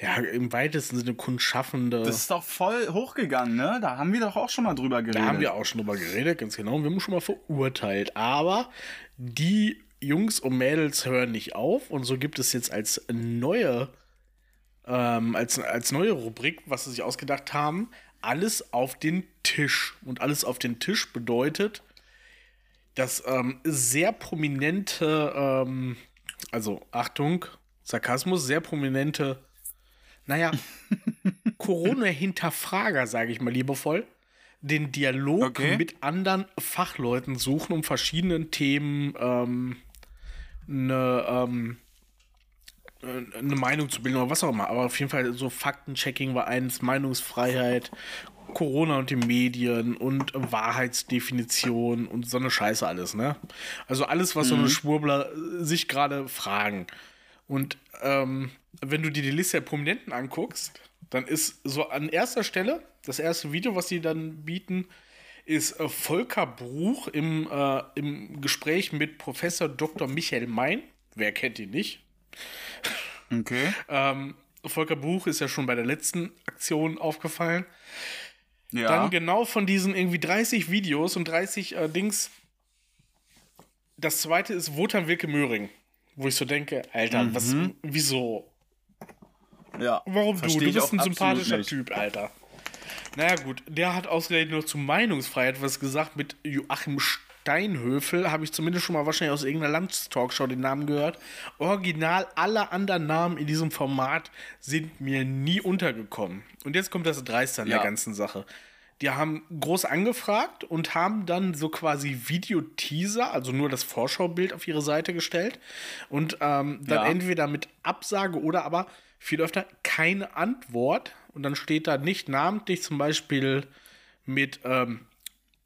ja, im weitesten Sinne Kunstschaffende. das ist doch voll hochgegangen, ne? Da haben wir doch auch schon mal drüber geredet. Da haben wir auch schon drüber geredet, ganz genau. Und wir haben schon mal verurteilt. Aber die Jungs und Mädels hören nicht auf. Und so gibt es jetzt als neue, ähm, als, als neue Rubrik, was sie sich ausgedacht haben, alles auf den Tisch. Und alles auf den Tisch bedeutet, dass ähm, sehr prominente, ähm, also Achtung, Sarkasmus, sehr prominente, naja, Corona-Hinterfrager, sage ich mal liebevoll, den Dialog Okay. mit anderen Fachleuten suchen, um verschiedenen Themen ähm, eine, ähm, äh, eine Meinung zu bilden oder was auch immer. Aber auf jeden Fall so Faktenchecking war eins, Meinungsfreiheit, Corona und die Medien und Wahrheitsdefinition und so eine Scheiße alles, ne? Also alles, was so eine Schwurbler äh, sich gerade fragen. Und ähm, wenn du dir die Liste der Prominenten anguckst, dann ist so an erster Stelle, das erste Video, was sie dann bieten, ist äh, Volker Bruch im, äh, im Gespräch mit Professor Dr. Michael Mein. Wer kennt ihn nicht? Okay. Ähm, Volker Bruch ist ja schon bei der letzten Aktion aufgefallen. Ja. Dann genau von diesen irgendwie 30 Videos und 30 äh, Dings. Das zweite ist Wotan Wilke Möhring. Wo ich so denke, Alter, was, wieso? ja. Warum du? Du bist ein sympathischer nicht. Typ, Alter. Naja, gut, der hat ausgerechnet noch zu Meinungsfreiheit was gesagt. Mit Joachim Steinhöfel habe ich zumindest schon mal wahrscheinlich aus irgendeiner Landstalkshow den Namen gehört. Original, alle anderen Namen in diesem Format sind mir nie untergekommen. Und jetzt kommt das Dreiste an Ja. der ganzen Sache. Die haben groß angefragt und haben dann so quasi Videoteaser, also nur das Vorschaubild auf ihre Seite gestellt und ähm, dann Ja. entweder mit Absage oder aber viel öfter keine Antwort und dann steht da nicht namentlich zum Beispiel mit ähm,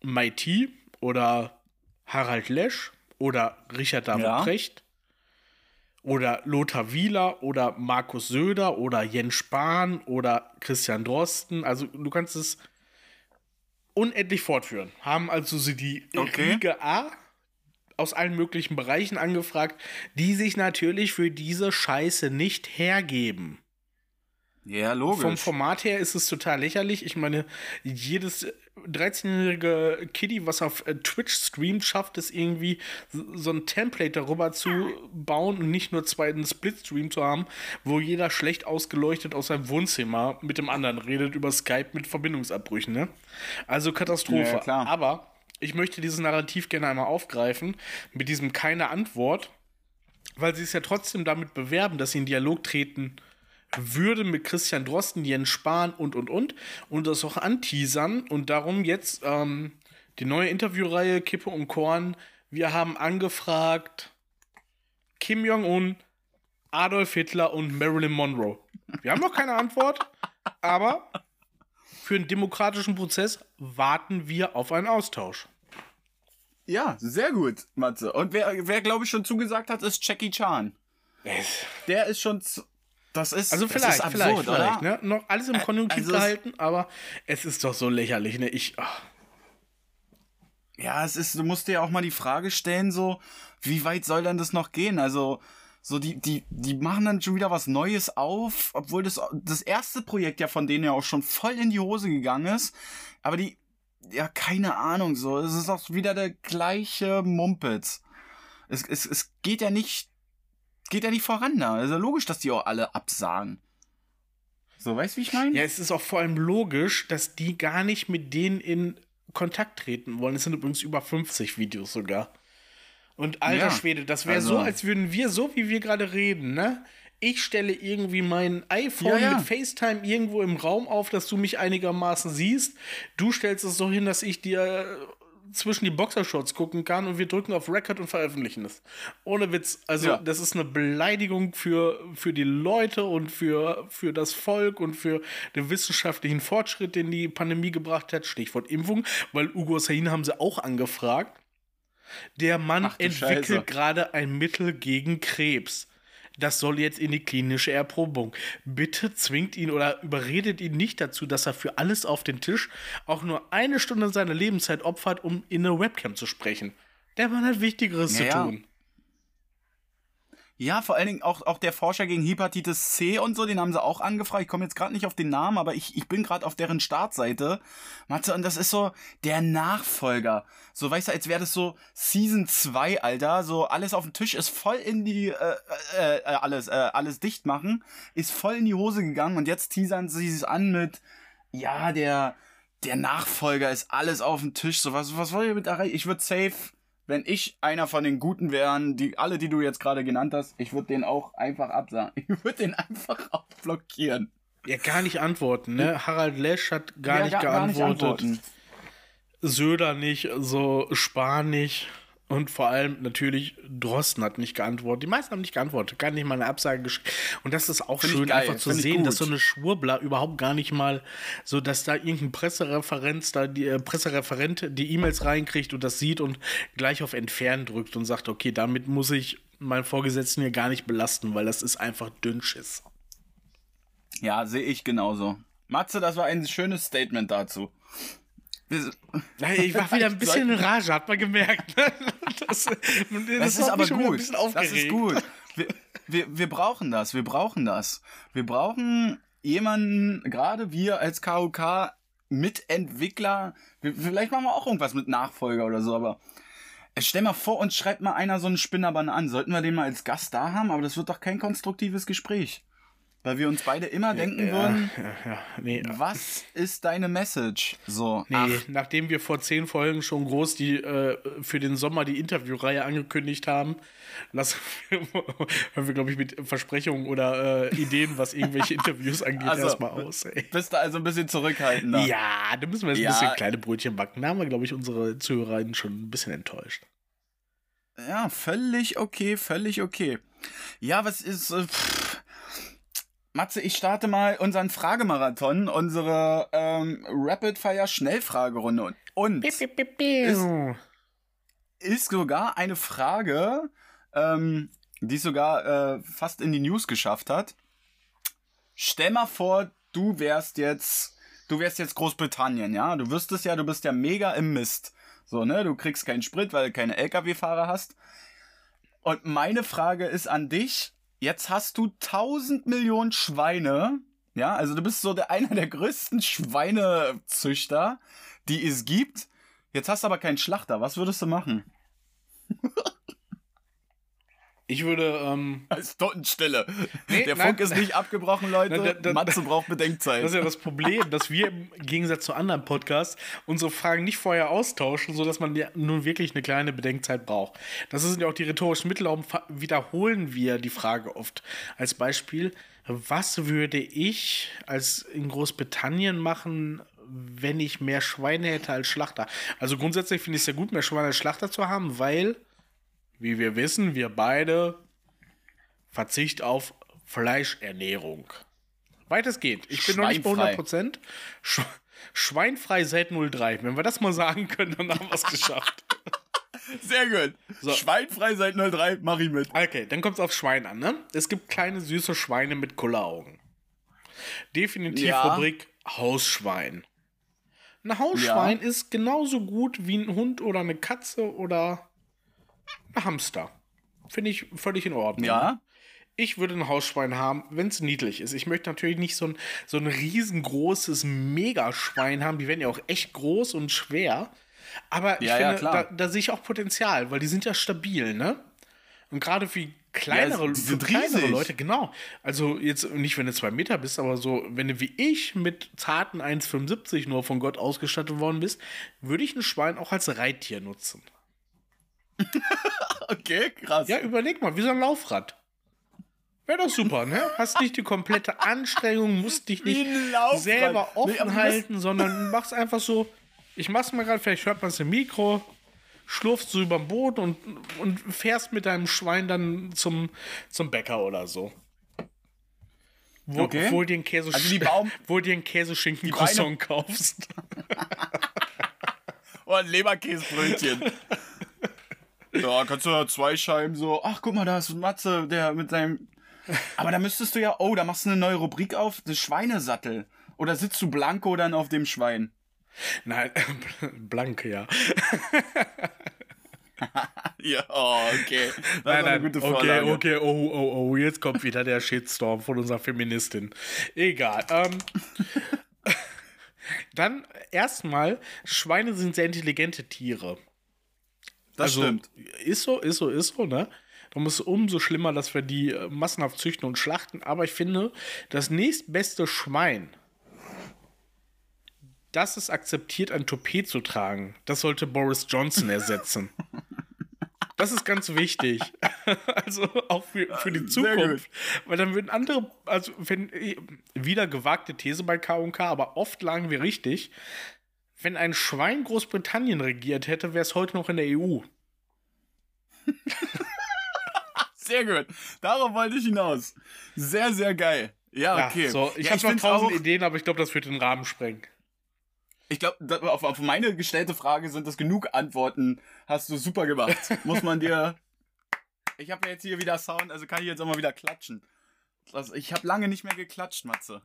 Mighty oder Harald Lesch oder Richard David Ja. Precht oder Lothar Wieler oder Markus Söder oder Jens Spahn oder Christian Drosten. Also du kannst es unendlich fortführen. Haben also sie die Okay. Riege A aus allen möglichen Bereichen angefragt, die sich natürlich für diese Scheiße nicht hergeben. Ja, logisch. Vom Format her ist es total lächerlich. Ich meine, jedes 13-jährige Kitty, was auf äh, Twitch streamt, schafft es irgendwie, so ein Template darüber zu bauen und nicht nur zwei einen Split-Stream zu haben, wo jeder schlecht ausgeleuchtet aus seinem Wohnzimmer mit dem anderen redet über Skype mit Verbindungsabbrüchen. Ne? Also Katastrophe. Ja. Aber ich möchte dieses Narrativ gerne einmal aufgreifen mit diesem keine Antwort, weil sie es ja trotzdem damit bewerben, dass sie in Dialog treten würde mit Christian Drosten, Jens Spahn und und und und das auch anteasern und darum jetzt ähm, die neue Interviewreihe Kippe und Korn. Wir haben angefragt Kim Jong-un, Adolf Hitler und Marilyn Monroe. Wir haben noch keine Antwort, aber für einen demokratischen Prozess warten wir auf einen Austausch. Ja, sehr gut, Matze. Und wer, wer glaube ich, schon zugesagt hat, ist Jackie Chan. Der ist schon. Das ist. Also vielleicht, ist absurd, vielleicht, vielleicht, oder? ne? Noch alles im Konjunktiv also gehalten, aber es ist doch so lächerlich, ne? Ich, ach, Ja, es ist, du musst dir auch mal die Frage stellen, so, wie weit soll denn das noch gehen? Also, so die, die, die machen dann schon wieder was Neues auf, obwohl das, das erste Projekt ja von denen ja auch schon voll in die Hose gegangen ist. Aber die, ja, keine Ahnung, so, es ist auch wieder der gleiche Mumpitz. Es, es, es geht ja nicht, geht ja nicht voran da. Also logisch, dass die auch alle absagen. So, weißt du, wie ich meine? Ja, es ist auch vor allem logisch, dass die gar nicht mit denen in Kontakt treten wollen. Es sind übrigens über 50 Videos sogar. Und alter Ja, Schwede, das wäre also- so, als würden wir, so wie wir gerade reden, ne? Ich stelle irgendwie mein iPhone Ja, ja. mit FaceTime irgendwo im Raum auf, dass du mich einigermaßen siehst. Du stellst es so hin, dass ich dir äh, zwischen die Boxershorts gucken kann und wir drücken auf Record und veröffentlichen es. Ohne Witz. Also, Ja. das ist eine Beleidigung für, für die Leute und für, für das Volk und für den wissenschaftlichen Fortschritt, den die Pandemie gebracht hat. Stichwort Impfung, weil Ugo Sahin haben sie auch angefragt. Der Mann Ach entwickelt gerade ein Mittel gegen Krebs. Das soll jetzt in die klinische Erprobung. Bitte zwingt ihn oder überredet ihn nicht dazu, dass er für alles auf den Tisch auch nur eine Stunde seiner Lebenszeit opfert, um in eine Webcam zu sprechen. Der Mann hat Wichtigeres Ja, ja. zu tun. Ja, vor allen Dingen auch, auch der Forscher gegen Hepatitis C und so, den haben sie auch angefragt. Ich komme jetzt gerade nicht auf den Namen, aber ich, ich bin gerade auf deren Startseite. Matze, und das ist so der Nachfolger. So, weißt du, als wäre das so Season 2, Alter. So, alles auf dem Tisch ist voll in die, äh, äh, äh, alles, äh, alles dicht machen, ist voll in die Hose gegangen und jetzt teasern sie es an mit, ja, der, der Nachfolger ist alles auf dem Tisch. So, was, was wollt ihr mit erreichen? Ich würde safe wenn ich einer von den Guten wären, die alle, die du jetzt gerade genannt hast, ich würde den auch einfach absagen. Ich würde den einfach auch blockieren. Ja, gar nicht antworten, ne? Harald Lesch hat gar, Ja, nicht, gar- gar nicht geantwortet. Söder nicht, so Spahn nicht. Und vor allem natürlich Drosten hat nicht geantwortet. Die meisten haben nicht geantwortet, gar nicht mal eine Absage geschickt. Und das ist auch Find schön, einfach zu find sehen, dass so eine Schwurbler überhaupt gar nicht mal so, dass da irgendein Pressereferenz, da die äh, Pressereferent die E-Mails reinkriegt und das sieht und gleich auf Entfernen drückt und sagt, okay, damit muss ich meinen Vorgesetzten hier gar nicht belasten, weil das ist einfach Dünnschiss. Ja, sehe ich genauso. Matze, das war ein schönes Statement dazu. Ich war wieder ein bisschen in Rage, hat man gemerkt. ne? Das, das, Das ist aber gut. Das ist gut. Wir, wir, wir brauchen das. Wir brauchen das. Wir brauchen jemanden, gerade wir als KOK, Mitentwickler. Vielleicht machen wir auch irgendwas mit Nachfolger oder so, aber äh, stell mal vor, uns schreibt mal einer so einen Spinnerbann an. Sollten wir den mal als Gast da haben? Aber das wird doch kein konstruktives Gespräch. Weil wir uns beide immer denken würden, Ja, ja, nee. was ist deine Message? So, Nee, ach, nachdem wir vor zehn Folgen schon groß die äh, für den Sommer die Interviewreihe angekündigt haben, lassen wir, hören wir, glaube ich, mit Versprechungen oder äh, Ideen, was irgendwelche Interviews angeht, Also, erstmal aus. Ey. bist du also ein bisschen zurückhaltender. Ja, da müssen wir jetzt Ja. ein bisschen kleine Brötchen backen. Da haben wir, glaube ich, unsere ZuhörerInnen schon ein bisschen enttäuscht. Ja, völlig okay, völlig okay. Ja, was ist. Äh, pff. Matze, ich starte mal unseren Fragemarathon, unsere ähm, Rapid Fire Schnellfragerunde. Und, und Ist, ist sogar eine Frage, ähm, die es sogar äh, fast in die News geschafft hat. Stell mal vor, du wärst jetzt, du wärst jetzt Großbritannien, ja? Du wüsstest ja, du bist ja mega im Mist. So, ne? Du kriegst keinen Sprit, weil du keine LKW-Fahrer hast. Und meine Frage ist an dich, jetzt hast du 1000 Millionen Schweine, ja? Also du bist so der, einer der größten Schweinezüchter, die es gibt. Jetzt hast du aber keinen Schlachter. Was würdest du machen? ich würde, ähm, Es ist Totenstille. Nee, der nein. Funk ist nicht abgebrochen, Leute. Nein, da- da- Matze braucht Bedenkzeit. Das ist ja das Problem, dass wir im Gegensatz zu anderen Podcasts unsere Fragen nicht vorher austauschen, sodass man ja nun wirklich eine kleine Bedenkzeit braucht. Das sind ja auch die rhetorischen Mittel, darum fa- wiederholen wir die Frage oft. Als Beispiel, was würde ich als in Großbritannien machen, wenn ich mehr Schweine hätte als Schlachter? Also grundsätzlich finde ich es ja gut, mehr Schweine als Schlachter zu haben, weil, wie wir wissen, wir beide Verzicht auf Fleischernährung. Weitestgehend. Ich bin noch nicht bei Schweinfrei. 100%. Sch Schweinfrei seit 03. Wenn wir das mal sagen können, dann haben wir es geschafft. Sehr gut. So. Schweinfrei seit 03, mach ich mit. Okay, dann kommt es aufs Schwein an, ne? Es gibt kleine süße Schweine mit Kulleraugen. Definitiv Ja. Rubrik Hausschwein. Ein Hausschwein ist genauso gut wie ein Hund oder eine Katze oder ein Hamster. Finde ich völlig in Ordnung. Ja. Ich würde ein Hausschwein haben, wenn es niedlich ist. Ich möchte natürlich nicht so ein, so ein riesengroßes Megaschwein haben. Die werden ja auch echt groß und schwer. Aber ich Ja, ja, finde, klar. da, da sehe ich auch Potenzial, weil die sind ja stabil, ne? Und gerade für kleinere, die für kleinere. Leute, genau. Also jetzt nicht, wenn du zwei Meter bist, aber so, wenn du wie ich mit zarten 1,75 nur von Gott ausgestattet worden bist, würde ich ein Schwein auch als Reittier nutzen. Okay, krass. Ja, überleg mal, wie so ein Laufrad. Wäre doch super, ne? Hast nicht die komplette Anstrengung, musst dich nicht selber Nee, offen du halten, sondern machst einfach so Ich mach's mal gerade, vielleicht hört man es im Mikro, schlurfst du überm Boden und, und fährst mit deinem Schwein dann zum, zum Bäcker oder so. Wo, Okay. wo dir einen Käse, Also die Baum- wo dir einen Käseschinken Croissant kaufst. Oh, ein Leberkäsebrötchen. ja, kannst du da zwei Scheiben so. Ach, guck mal, da ist Matze, der mit seinem. Aber da müsstest du ja. Oh, da machst du eine neue Rubrik auf. Das Schweinesattel. Oder sitzt du blanko dann auf dem Schwein? Nein, blank, ja. Ja, oh, okay. Das Nein, nein, gute okay, Vorlage. okay, oh, oh, oh, jetzt kommt wieder der Shitstorm von unserer Feministin. Egal. Ähm, dann erstmal, Schweine sind sehr intelligente Tiere. Das Also, stimmt. Ist so, ist so, ist so, ne? Darum ist es umso schlimmer, dass wir die äh, massenhaft züchten und schlachten. Aber ich finde, das nächstbeste Schwein, das es akzeptiert, ein Toupet zu tragen, das sollte Boris Johnson ersetzen. Das ist ganz wichtig. Also auch für, für die Zukunft. Weil dann würden andere, also wenn, wieder gewagte These bei K&K, aber oft lagen wir richtig. Wenn ein Schwein Großbritannien regiert hätte, wäre es heute noch in der EU. Sehr gut. Darauf wollte ich hinaus. Sehr, sehr geil. Ja, Ja, okay. so, ich ja, habe noch tausend Ideen, aber ich glaube, das wird den Rahmen sprengen. Ich glaube, auf, auf meine gestellte Frage sind das genug Antworten. Hast du super gemacht. Muss man dir. Ich habe ja jetzt hier wieder Sound, also kann ich jetzt auch mal wieder klatschen. Das, ich habe lange nicht mehr geklatscht, Matze.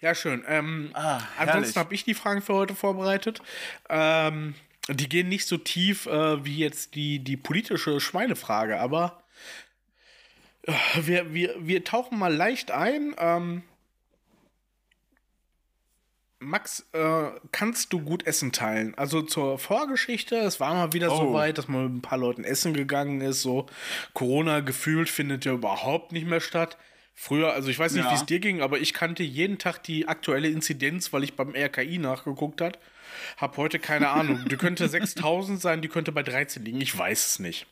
Ja, schön. Ähm, Ah, ansonsten habe ich die Fragen für heute vorbereitet. Ähm, die gehen nicht so tief äh, wie jetzt die, die politische Schweinefrage, aber äh, wir, wir, wir tauchen mal leicht ein. Ähm, Max, äh, kannst du gut Essen teilen? Also zur Vorgeschichte, es war mal wieder so Oh. weit, dass man mit ein paar Leuten essen gegangen ist. So Corona gefühlt findet ja überhaupt nicht mehr statt. Früher, also ich weiß nicht, Ja. wie es dir ging, aber ich kannte jeden Tag die aktuelle Inzidenz, weil ich beim RKI nachgeguckt hat. Hab heute keine Ahnung. Die könnte 6000 sein, die könnte bei 13 liegen. Ich weiß es nicht.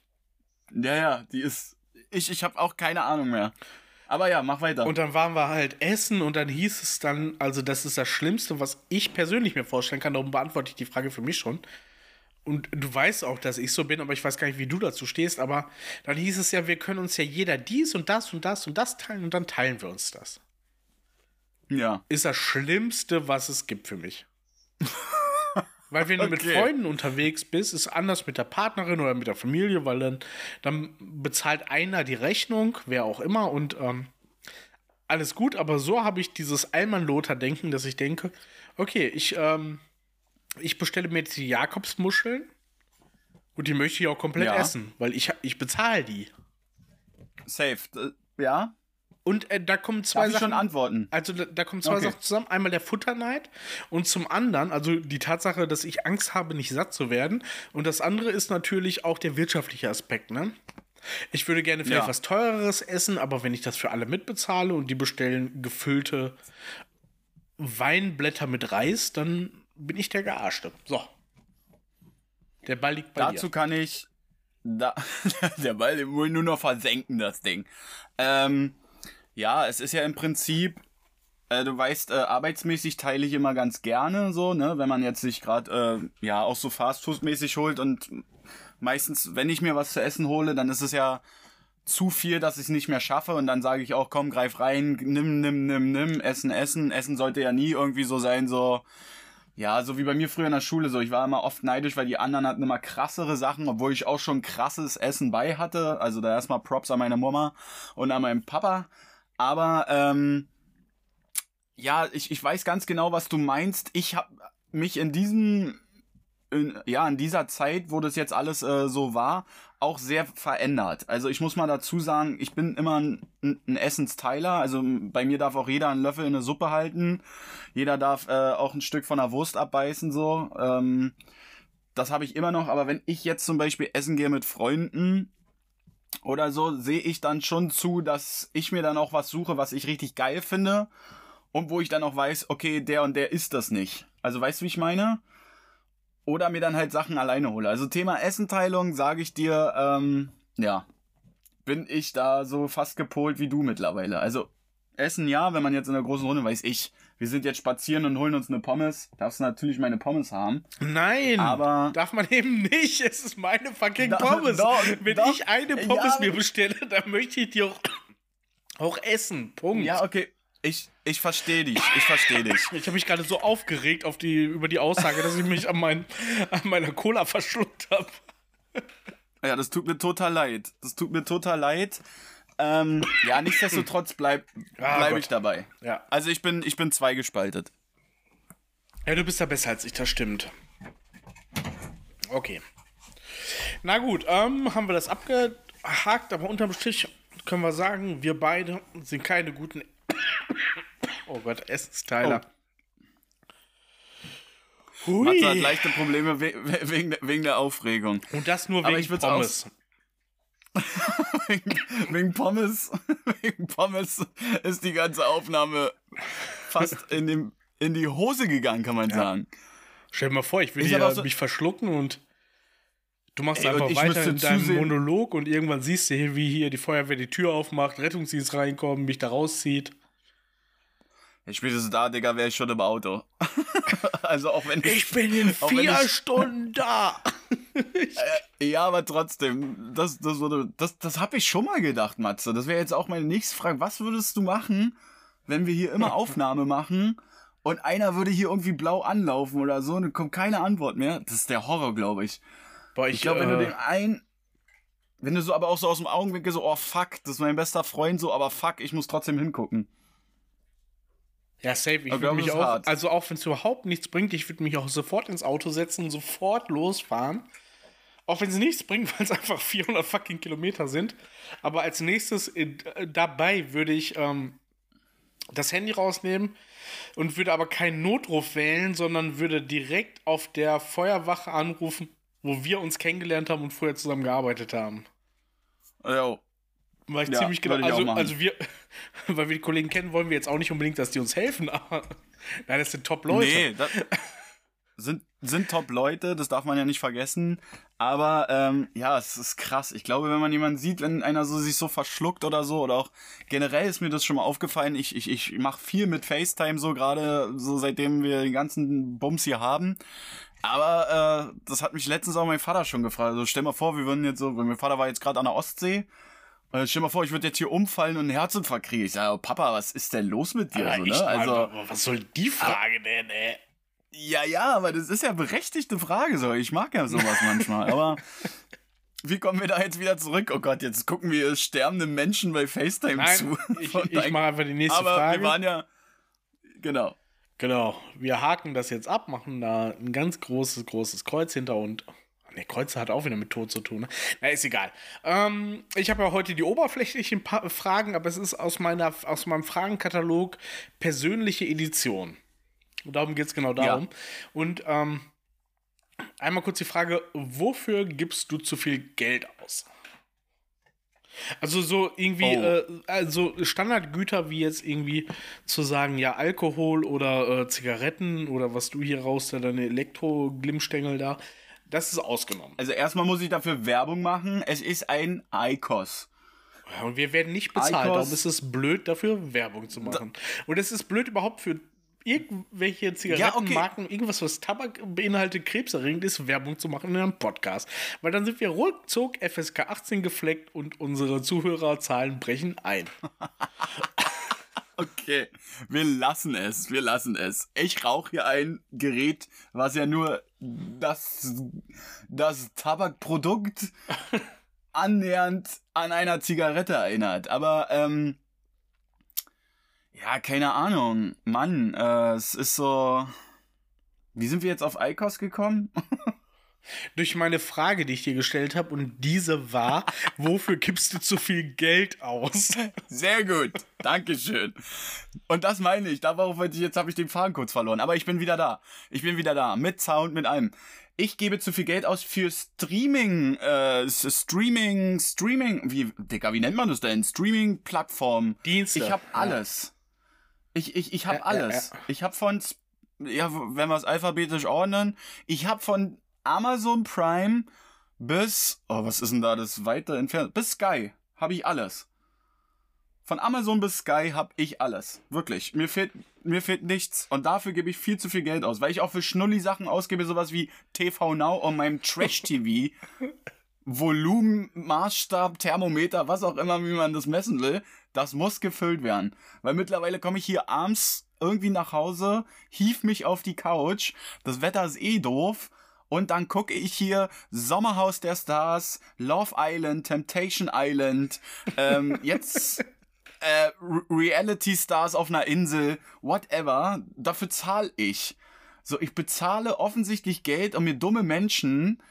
Ja, ja, die ist. Ich, ich habe auch keine Ahnung mehr. Aber ja, mach weiter. Und dann waren wir halt essen und dann hieß es dann, also das ist das Schlimmste, was ich persönlich mir vorstellen kann, darum beantworte ich die Frage für mich schon. Und du weißt auch, dass ich so bin, aber ich weiß gar nicht, wie du dazu stehst, aber dann hieß es ja, wir können uns ja jeder dies und das und das und das teilen und dann teilen wir uns das. ja. Ist das Schlimmste, was es gibt für mich. Weil wenn du mit Okay. Freunden unterwegs bist, ist anders mit der Partnerin oder mit der Familie, weil dann, dann bezahlt einer die Rechnung, wer auch immer, und ähm, alles gut, aber so habe ich dieses Allmann-Lothar-Denken, dass ich denke, okay, ich, ähm, ich bestelle mir jetzt die Jakobsmuscheln und die möchte ich auch komplett Ja. essen, weil ich, ich bezahle die. Safe. Ja? Und äh, da kommen zwei Darf Sachen. schon antworten? Also da, da kommen zwei Okay. Sachen zusammen. Einmal der Futterneid und zum anderen, also die Tatsache, dass ich Angst habe, nicht satt zu werden. Und das andere ist natürlich auch der wirtschaftliche Aspekt, ne? Ich würde gerne vielleicht Ja. was teureres essen, aber wenn ich das für alle mitbezahle und die bestellen gefüllte Weinblätter mit Reis, dann bin ich der Gearschte. So. Der Ball liegt bei Dazu kann ich. Da, der Ball den ich nur noch versenken, das Ding. Ähm, ja, es ist ja im Prinzip. Äh, du weißt, äh, arbeitsmäßig teile ich immer ganz gerne so, ne? Wenn man jetzt sich gerade, äh, ja, auch so Fastfood-mäßig holt und meistens, wenn ich mir was zu essen hole, dann ist es ja zu viel, dass ich es nicht mehr schaffe und dann sage ich auch, komm, greif rein, nimm, nimm, nimm, nimm, essen, essen. Essen sollte ja nie irgendwie so sein, so, ja, so wie bei mir früher in der Schule, so ich war immer oft neidisch, weil die anderen hatten immer krassere Sachen, obwohl ich auch schon krasses Essen bei hatte. Also da erstmal Props an meine Mama und an meinen Papa. Aber ähm, ja, ich, ich weiß ganz genau, was du meinst. Ich habe mich in diesem in, ja, in dieser Zeit, wo das jetzt alles äh, so war, auch sehr verändert. Also ich muss mal dazu sagen, ich bin immer ein, ein Essensteiler. Also bei mir darf auch jeder einen Löffel in eine Suppe halten. Jeder darf äh, auch ein Stück von der Wurst abbeißen, so. Ähm, das habe ich immer noch. Aber wenn ich jetzt zum Beispiel essen gehe mit Freunden oder so, sehe ich dann schon zu, dass ich mir dann auch was suche, was ich richtig geil finde. Und wo ich dann auch weiß, okay, der und der ist das nicht. Also weißt du, wie ich meine? Oder mir dann halt Sachen alleine hole. Also Thema Essenteilung, sage ich dir, ähm, ja, bin ich da so fast gepolt wie du mittlerweile. Also Essen ja, wenn man jetzt in der großen Runde weiß ich, wir sind jetzt spazieren und holen uns eine Pommes, darfst du natürlich meine Pommes haben. Nein, Aber- darf man eben nicht. Es ist meine fucking Doch, Pommes. doch, Wenn doch. ich eine Pommes Ja. mir bestelle, dann möchte ich die auch, auch essen. Punkt. Ja, okay. Ich, ich verstehe dich. Ich verstehe dich. Ich habe mich gerade so aufgeregt auf die, über die Aussage, dass ich mich an, mein, an meiner Cola verschluckt habe. Ja, das tut mir total leid. Das tut mir total leid. Ähm, ja, nichtsdestotrotz bleib, Ah, bleib Gott. ich dabei. Ja. Also ich bin, ich bin zweigespaltet. Ja, du bist da besser als ich, das stimmt. Okay. Na gut, ähm, haben wir das abgehakt, aber unterm Strich können wir sagen, wir beide sind keine guten. Oh Gott, Essensteiler. Hui. Matze hat leichte Probleme we we wegen, der- wegen der Aufregung. Und das nur wegen Pommes. wegen, wegen Pommes. Wegen Pommes ist die ganze Aufnahme fast in, dem, in die Hose gegangen, kann man sagen. Stell dir mal vor, ich will Ich so- mich verschlucken und du machst Ey, einfach weiter in deinem zusehen- Monolog und irgendwann siehst du hier, wie hier die Feuerwehr die Tür aufmacht, Rettungsdienst reinkommt, mich da rauszieht. Spätestens da, Digga, wäre ich schon im Auto. also auch wenn ich... Ich bin in vier ich- Stunden da. Ja, aber trotzdem, das, das, würde, das, das habe ich schon mal gedacht, Matze. Das wäre jetzt auch meine nächste Frage. Was würdest du machen, wenn wir hier immer Aufnahme machen und einer würde hier irgendwie blau anlaufen oder so und dann kommt keine Antwort mehr? Das ist der Horror, glaube ich. Boah, Ich glaube, wenn du äh, den ein... Wenn du so aber auch so aus dem Augenwinkel so, oh fuck, das ist mein bester Freund, so, aber fuck, ich muss trotzdem hingucken. Ja, safe. Ich würde mich auch, hart. also auch wenn es überhaupt nichts bringt, ich würde mich auch sofort ins Auto setzen und sofort losfahren. Auch wenn es nichts bringt, weil es einfach 400 fucking Kilometer sind. Aber als nächstes äh, dabei würde ich ähm, das Handy rausnehmen und würde aber keinen Notruf wählen, sondern würde direkt auf der Feuerwache anrufen, wo wir uns kennengelernt haben und vorher zusammen gearbeitet haben. Jo. Weil ich Ja, ziemlich genau, ich also, also wir, weil wir die Kollegen kennen, wollen wir jetzt auch nicht unbedingt, dass die uns helfen, aber nein, das sind Top-Leute. Nee, das sind, sind Top-Leute, das darf man ja nicht vergessen. Aber ähm, ja, es ist krass. Ich glaube, wenn man jemanden sieht, wenn einer so sich so verschluckt oder so, oder auch generell ist mir das schon mal aufgefallen, ich, ich, ich mache viel mit FaceTime so gerade, so seitdem wir den ganzen Bums hier haben. Aber äh, das hat mich letztens auch mein Vater schon gefragt. Also stell mal vor, wir würden jetzt so, mein Vater war jetzt gerade an der Ostsee. Und stell mal vor, ich würde jetzt hier umfallen und einen Herzinfarkt kriegen. Ich sage, Papa, was ist denn los mit dir? So, ne? Also, aber was soll die Frage denn, ey? ja, ja, aber das ist ja berechtigte Frage so. Ich mag ja sowas manchmal, aber wie kommen wir da jetzt wieder zurück? Oh Gott, jetzt gucken wir sterbende Menschen bei FaceTime Nein, zu. ich, ich mache einfach die nächste aber Frage. wir waren ja genau. genau, wir haken das jetzt ab, machen da ein ganz großes, großes Kreuz hinter und Ne, Kreuze hat auch wieder mit Tod zu tun. Ne? Na, ist egal. Ähm, ich habe ja heute die oberflächlichen pa Fragen, aber es ist aus, meiner, aus meinem Fragenkatalog persönliche Edition. Und darum geht es genau darum. Und ähm, einmal kurz die Frage: Wofür gibst du zu viel Geld aus? Also so irgendwie, Oh. äh, also Standardgüter wie jetzt irgendwie zu sagen, ja, Alkohol oder äh, Zigaretten oder was du hier raus, da deine Elektro-Glimmstängel da, das ist ausgenommen. Also erstmal muss ich dafür Werbung machen. Es ist ein ICOS. Ja, und wir werden nicht bezahlt, Icos- darum ist es blöd, dafür Werbung zu machen. Und es ist blöd überhaupt für irgendwelche Zigarettenmarken, irgendwas, was Tabak beinhaltet, krebserregend ist, Werbung zu machen in einem Podcast. Weil dann sind wir ruckzuck FSK 18 gefleckt und unsere Zuhörerzahlen brechen ein. Okay, wir lassen es, wir lassen es. Ich rauche hier ein Gerät, was ja nur das, das Tabakprodukt annähernd an einer Zigarette erinnert. Aber, ähm, ja, keine Ahnung. Mann, äh, es ist so. Wie sind wir jetzt auf ICOS gekommen? Durch meine Frage, die ich dir gestellt habe, und diese war, wofür gibst du zu viel Geld aus? Sehr gut. Dankeschön. Und das meine ich. Darauf wollte ich, jetzt habe ich den Faden kurz verloren. Aber ich bin wieder da. Ich bin wieder da. Mit Sound, mit allem. Ich gebe zu viel Geld aus für Streaming, äh, Streaming, Streaming, wie, Digga, wie nennt man das denn? Streaming-Plattformen. Dienste. Ich habe alles. Ich, ich, ich habe alles. Ich habe von, ja, wenn wir es alphabetisch ordnen, ich habe von Amazon Prime bis, oh, was ist denn da das weiter entfernt? Bis Sky habe ich alles. Von Amazon bis Sky habe ich alles. Wirklich. Mir fehlt, mir fehlt nichts. Und dafür gebe ich viel zu viel Geld aus. Weil ich auch für Schnulli-Sachen ausgebe, sowas wie TV Now und meinem Trash-TV. Volumen, Maßstab, Thermometer, was auch immer, wie man das messen will. Das muss gefüllt werden. Weil mittlerweile komme ich hier abends irgendwie nach Hause, hief mich auf die Couch. Das Wetter ist eh doof. Und dann gucke ich hier Sommerhaus der Stars, Love Island, Temptation Island, ähm, jetzt äh, Reality Stars auf einer Insel, whatever. Dafür zahle ich. So, ich bezahle offensichtlich Geld, um mir dumme Menschen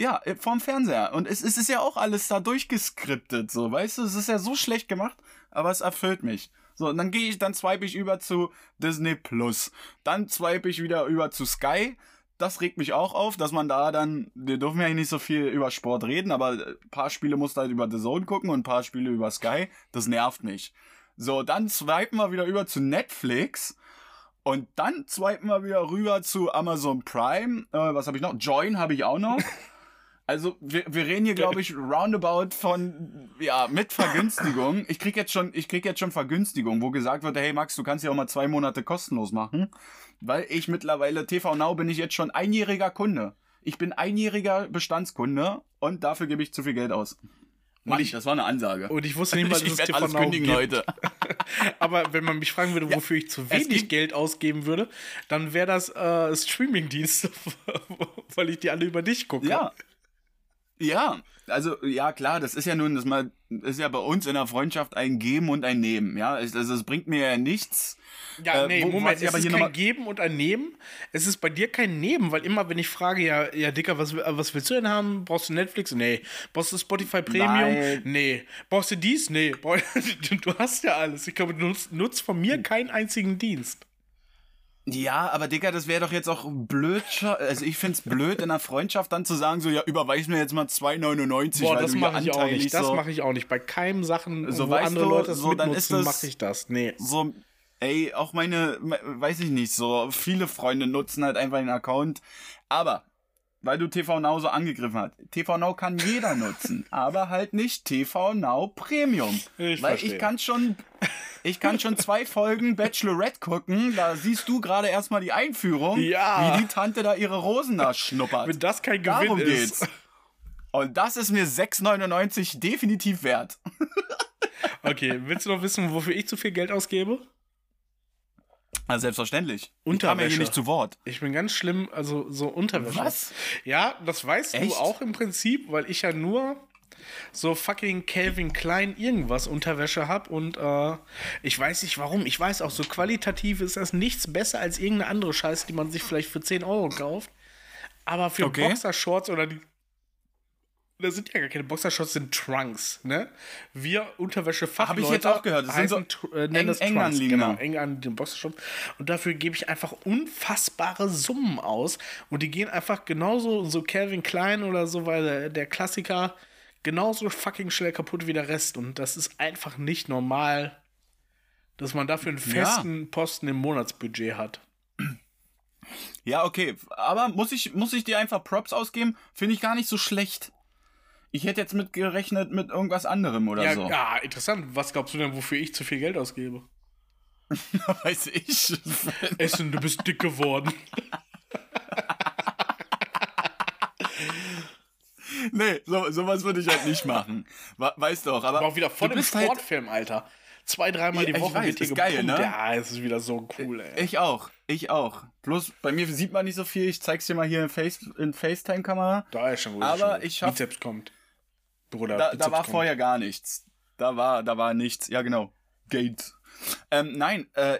ja, vorm Fernseher. Und es, es ist ja auch alles da durchgeskriptet, so, weißt du? Es ist ja so schlecht gemacht, aber es erfüllt mich. So, und dann gehe ich, dann swipe ich über zu Disney Plus. Dann swipe ich wieder über zu Sky. Das regt mich auch auf, dass man da dann, wir dürfen ja nicht so viel über Sport reden, aber ein paar Spiele musst du halt über The Zone gucken und ein paar Spiele über Sky. Das nervt mich. So, dann swipen wir wieder über zu Netflix. Und dann swipen wir wieder rüber zu Amazon Prime. Äh, was habe ich noch? Join habe ich auch noch. Also wir, wir reden hier, glaube ich, roundabout von, ja, mit Vergünstigung. Ich krieg jetzt schon, ich krieg jetzt schon Vergünstigung, wo gesagt wird, hey Max, du kannst ja auch mal zwei Monate kostenlos machen. Weil ich mittlerweile, TV Now bin ich jetzt schon einjähriger Kunde. Ich bin einjähriger Bestandskunde und dafür gebe ich zu viel Geld aus. Mann, ich, das war eine Ansage. Und ich wusste nicht mal, dass ich es TV alles Now kündigen, gibt. Leute. Aber wenn man mich fragen würde, wofür ich zu wenig Geld ausgeben würde, dann wäre das äh, Streaming-Dienste, weil ich die alle über dich gucke. Ja. Ja, also ja klar, das ist ja nun, das mal ist ja bei uns in der Freundschaft ein Geben und ein Nehmen, ja. Also es bringt mir ja nichts. Ja, Äh, nee, Moment, es aber ist kein Geben und ein Nehmen. Es ist bei dir kein Nehmen, weil immer, wenn ich frage, ja, ja, Dicker, was, was willst du denn haben? Brauchst du Netflix? Nee. Brauchst du Spotify Premium? Nein. Nee. Brauchst du dies? Nee. Du hast ja alles. Ich glaube, du nutzt, nutzt von mir keinen einzigen Dienst. Ja, aber Digga, das wäre doch jetzt auch blöd. Also ich find's blöd in einer Freundschaft dann zu sagen, so ja, überweis mir jetzt mal 2,99. Boah, das mache ich auch nicht. Das so, mache ich auch nicht. Bei keinem Sachen, So, wo andere du, Leute das so, dann ist mitnutzen, das- mache ich das. Nee. so, ey, auch meine, me- weiß ich nicht, so viele Freunde nutzen halt einfach den Account. Aber, weil du TV Now so angegriffen hast, TV Now kann jeder nutzen, aber halt nicht TV Now Premium. Ich weil verstehe. ich kann schon, ich kann schon zwei Folgen Bachelorette gucken, da siehst du gerade erstmal die Einführung, Ja. wie die Tante da ihre Rosen da schnuppert. Wenn das kein Gewinn Darum ist. geht's. Und das ist mir 6,99 definitiv wert. Okay, willst du noch wissen, wofür ich zu viel Geld ausgebe? Also selbstverständlich. Ich kam ja Unterwäsche. hier nicht zu Wort. Ich bin ganz schlimm, also so Unterwäsche. Was? Ja, das weißt Echt? du auch im Prinzip, weil ich ja nur so fucking Calvin Klein irgendwas Unterwäsche hab und äh, ich weiß nicht warum. Ich weiß auch, so qualitativ ist das nichts besser als irgendeine andere Scheiße, die man sich vielleicht für 10 Euro kauft. Aber für Okay. Boxershorts oder die. Das sind ja gar keine Boxershorts, sind Trunks, ne? Wir Unterwäsche-Fachleute Hab ich jetzt auch gehört, das sind so äh, eng- das eng Trunks, genau, eng an den Boxershorts. Und dafür gebe ich einfach unfassbare Summen aus. Und die gehen einfach genauso, so Calvin Klein oder so, weil der, der Klassiker genauso fucking schnell kaputt wie der Rest. Und das ist einfach nicht normal, dass man dafür einen Ja. festen Posten im Monatsbudget hat. Ja, okay. Aber muss ich, muss ich dir einfach Props ausgeben? Finde ich gar nicht so schlecht. Ich hätte jetzt mit gerechnet mit irgendwas anderem oder Ja, so. ja, interessant. Was glaubst du denn, wofür ich zu viel Geld ausgebe? Weiß ich. Essen, du bist dick geworden. nee, so, sowas würde ich halt nicht machen. We- Weißt du auch, aber. Aber auch wieder voll im halt- Sportfilm, Alter. Zwei, dreimal die Woche weiß, wird hier ist geil, ne? Ja, es ist wieder so cool, ey. Ich auch, ich auch. Bloß bei mir sieht man nicht so viel. Ich zeig's dir mal hier in, Face, in FaceTime-Kamera. Da ist schon gut. Aber schon ich schaff- Bizeps kommt. Bruder, Da, da war vorher gar nichts. Da war, da war nichts. Ja, genau. Gates. Ähm, nein, äh,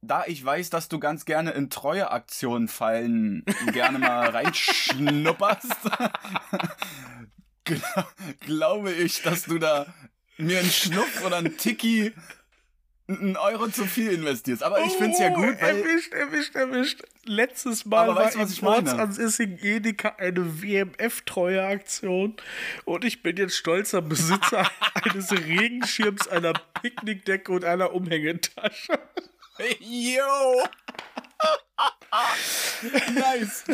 da ich weiß, dass du ganz gerne in Treueaktionen fallen, gerne mal reinschnupperst, gl- glaube ich, dass du da mir einen Schnuff oder einen Tiki einen Euro zu viel investierst. Aber ich find's ja Oh, gut, weil Erwischt, erwischt, erwischt. Letztes Mal war weißt was ich meine? Ortsansissing Edeka eine WMF-Treue-Aktion und ich bin jetzt stolzer Besitzer eines Regenschirms, einer Picknickdecke und einer Umhängetasche. Yo! nice.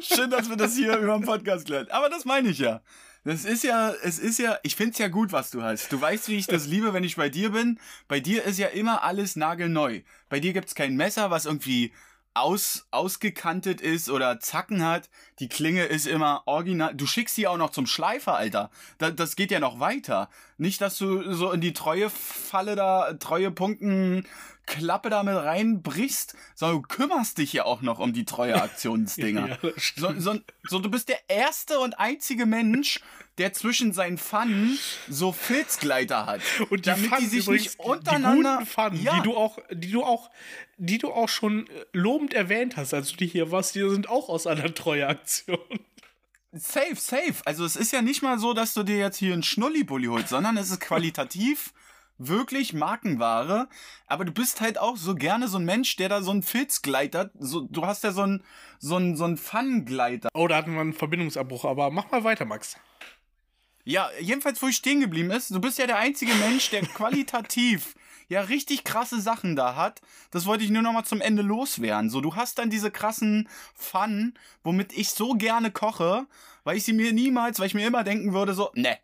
Schön, dass wir das hier über den Podcast klären. Aber das meine ich ja. Das ist ja, es ist ja, ich find's ja gut, was du hast. Du weißt, wie ich das liebe, wenn ich bei dir bin. Bei dir ist ja immer alles nagelneu. Bei dir gibt's kein Messer, was irgendwie aus, ausgekantet ist oder Zacken hat. Die Klinge ist immer original. Du schickst sie auch noch zum Schleifer, Alter. Da, das geht ja noch weiter. Nicht, dass du so in die Treuefalle da, Treuepunkten Klappe damit reinbrichst, sondern du kümmerst dich ja auch noch um die Treueaktionsdinger. Ja, so, so, so, du bist der erste und einzige Mensch, der zwischen seinen Pfannen so Filzgleiter hat. Und die damit die Pfannen sich übrigens, nicht untereinander. Die guten Pfannen, ja, die du auch, die du auch, die du auch schon äh, lobend erwähnt hast, als du die hier warst, die sind auch aus einer Treueaktion. Safe, safe. Also es ist ja nicht mal so, dass du dir jetzt hier einen Schnullibully holst, sondern es ist qualitativ wirklich Markenware. Aber du bist halt auch so gerne so ein Mensch, der da so einen Filzgleiter, so, du hast ja so einen, so einen, so einen Pfannengleiter. Oh, da hatten wir einen Verbindungsabbruch, aber mach mal weiter, Max. Ja, jedenfalls, wo ich stehen geblieben ist, du bist ja der einzige Mensch, der qualitativ ja richtig krasse Sachen da hat. Das wollte ich nur noch mal zum Ende loswerden. So, du hast dann diese krassen Pfannen, womit ich so gerne koche, weil ich sie mir niemals, weil ich mir immer denken würde, so, ne.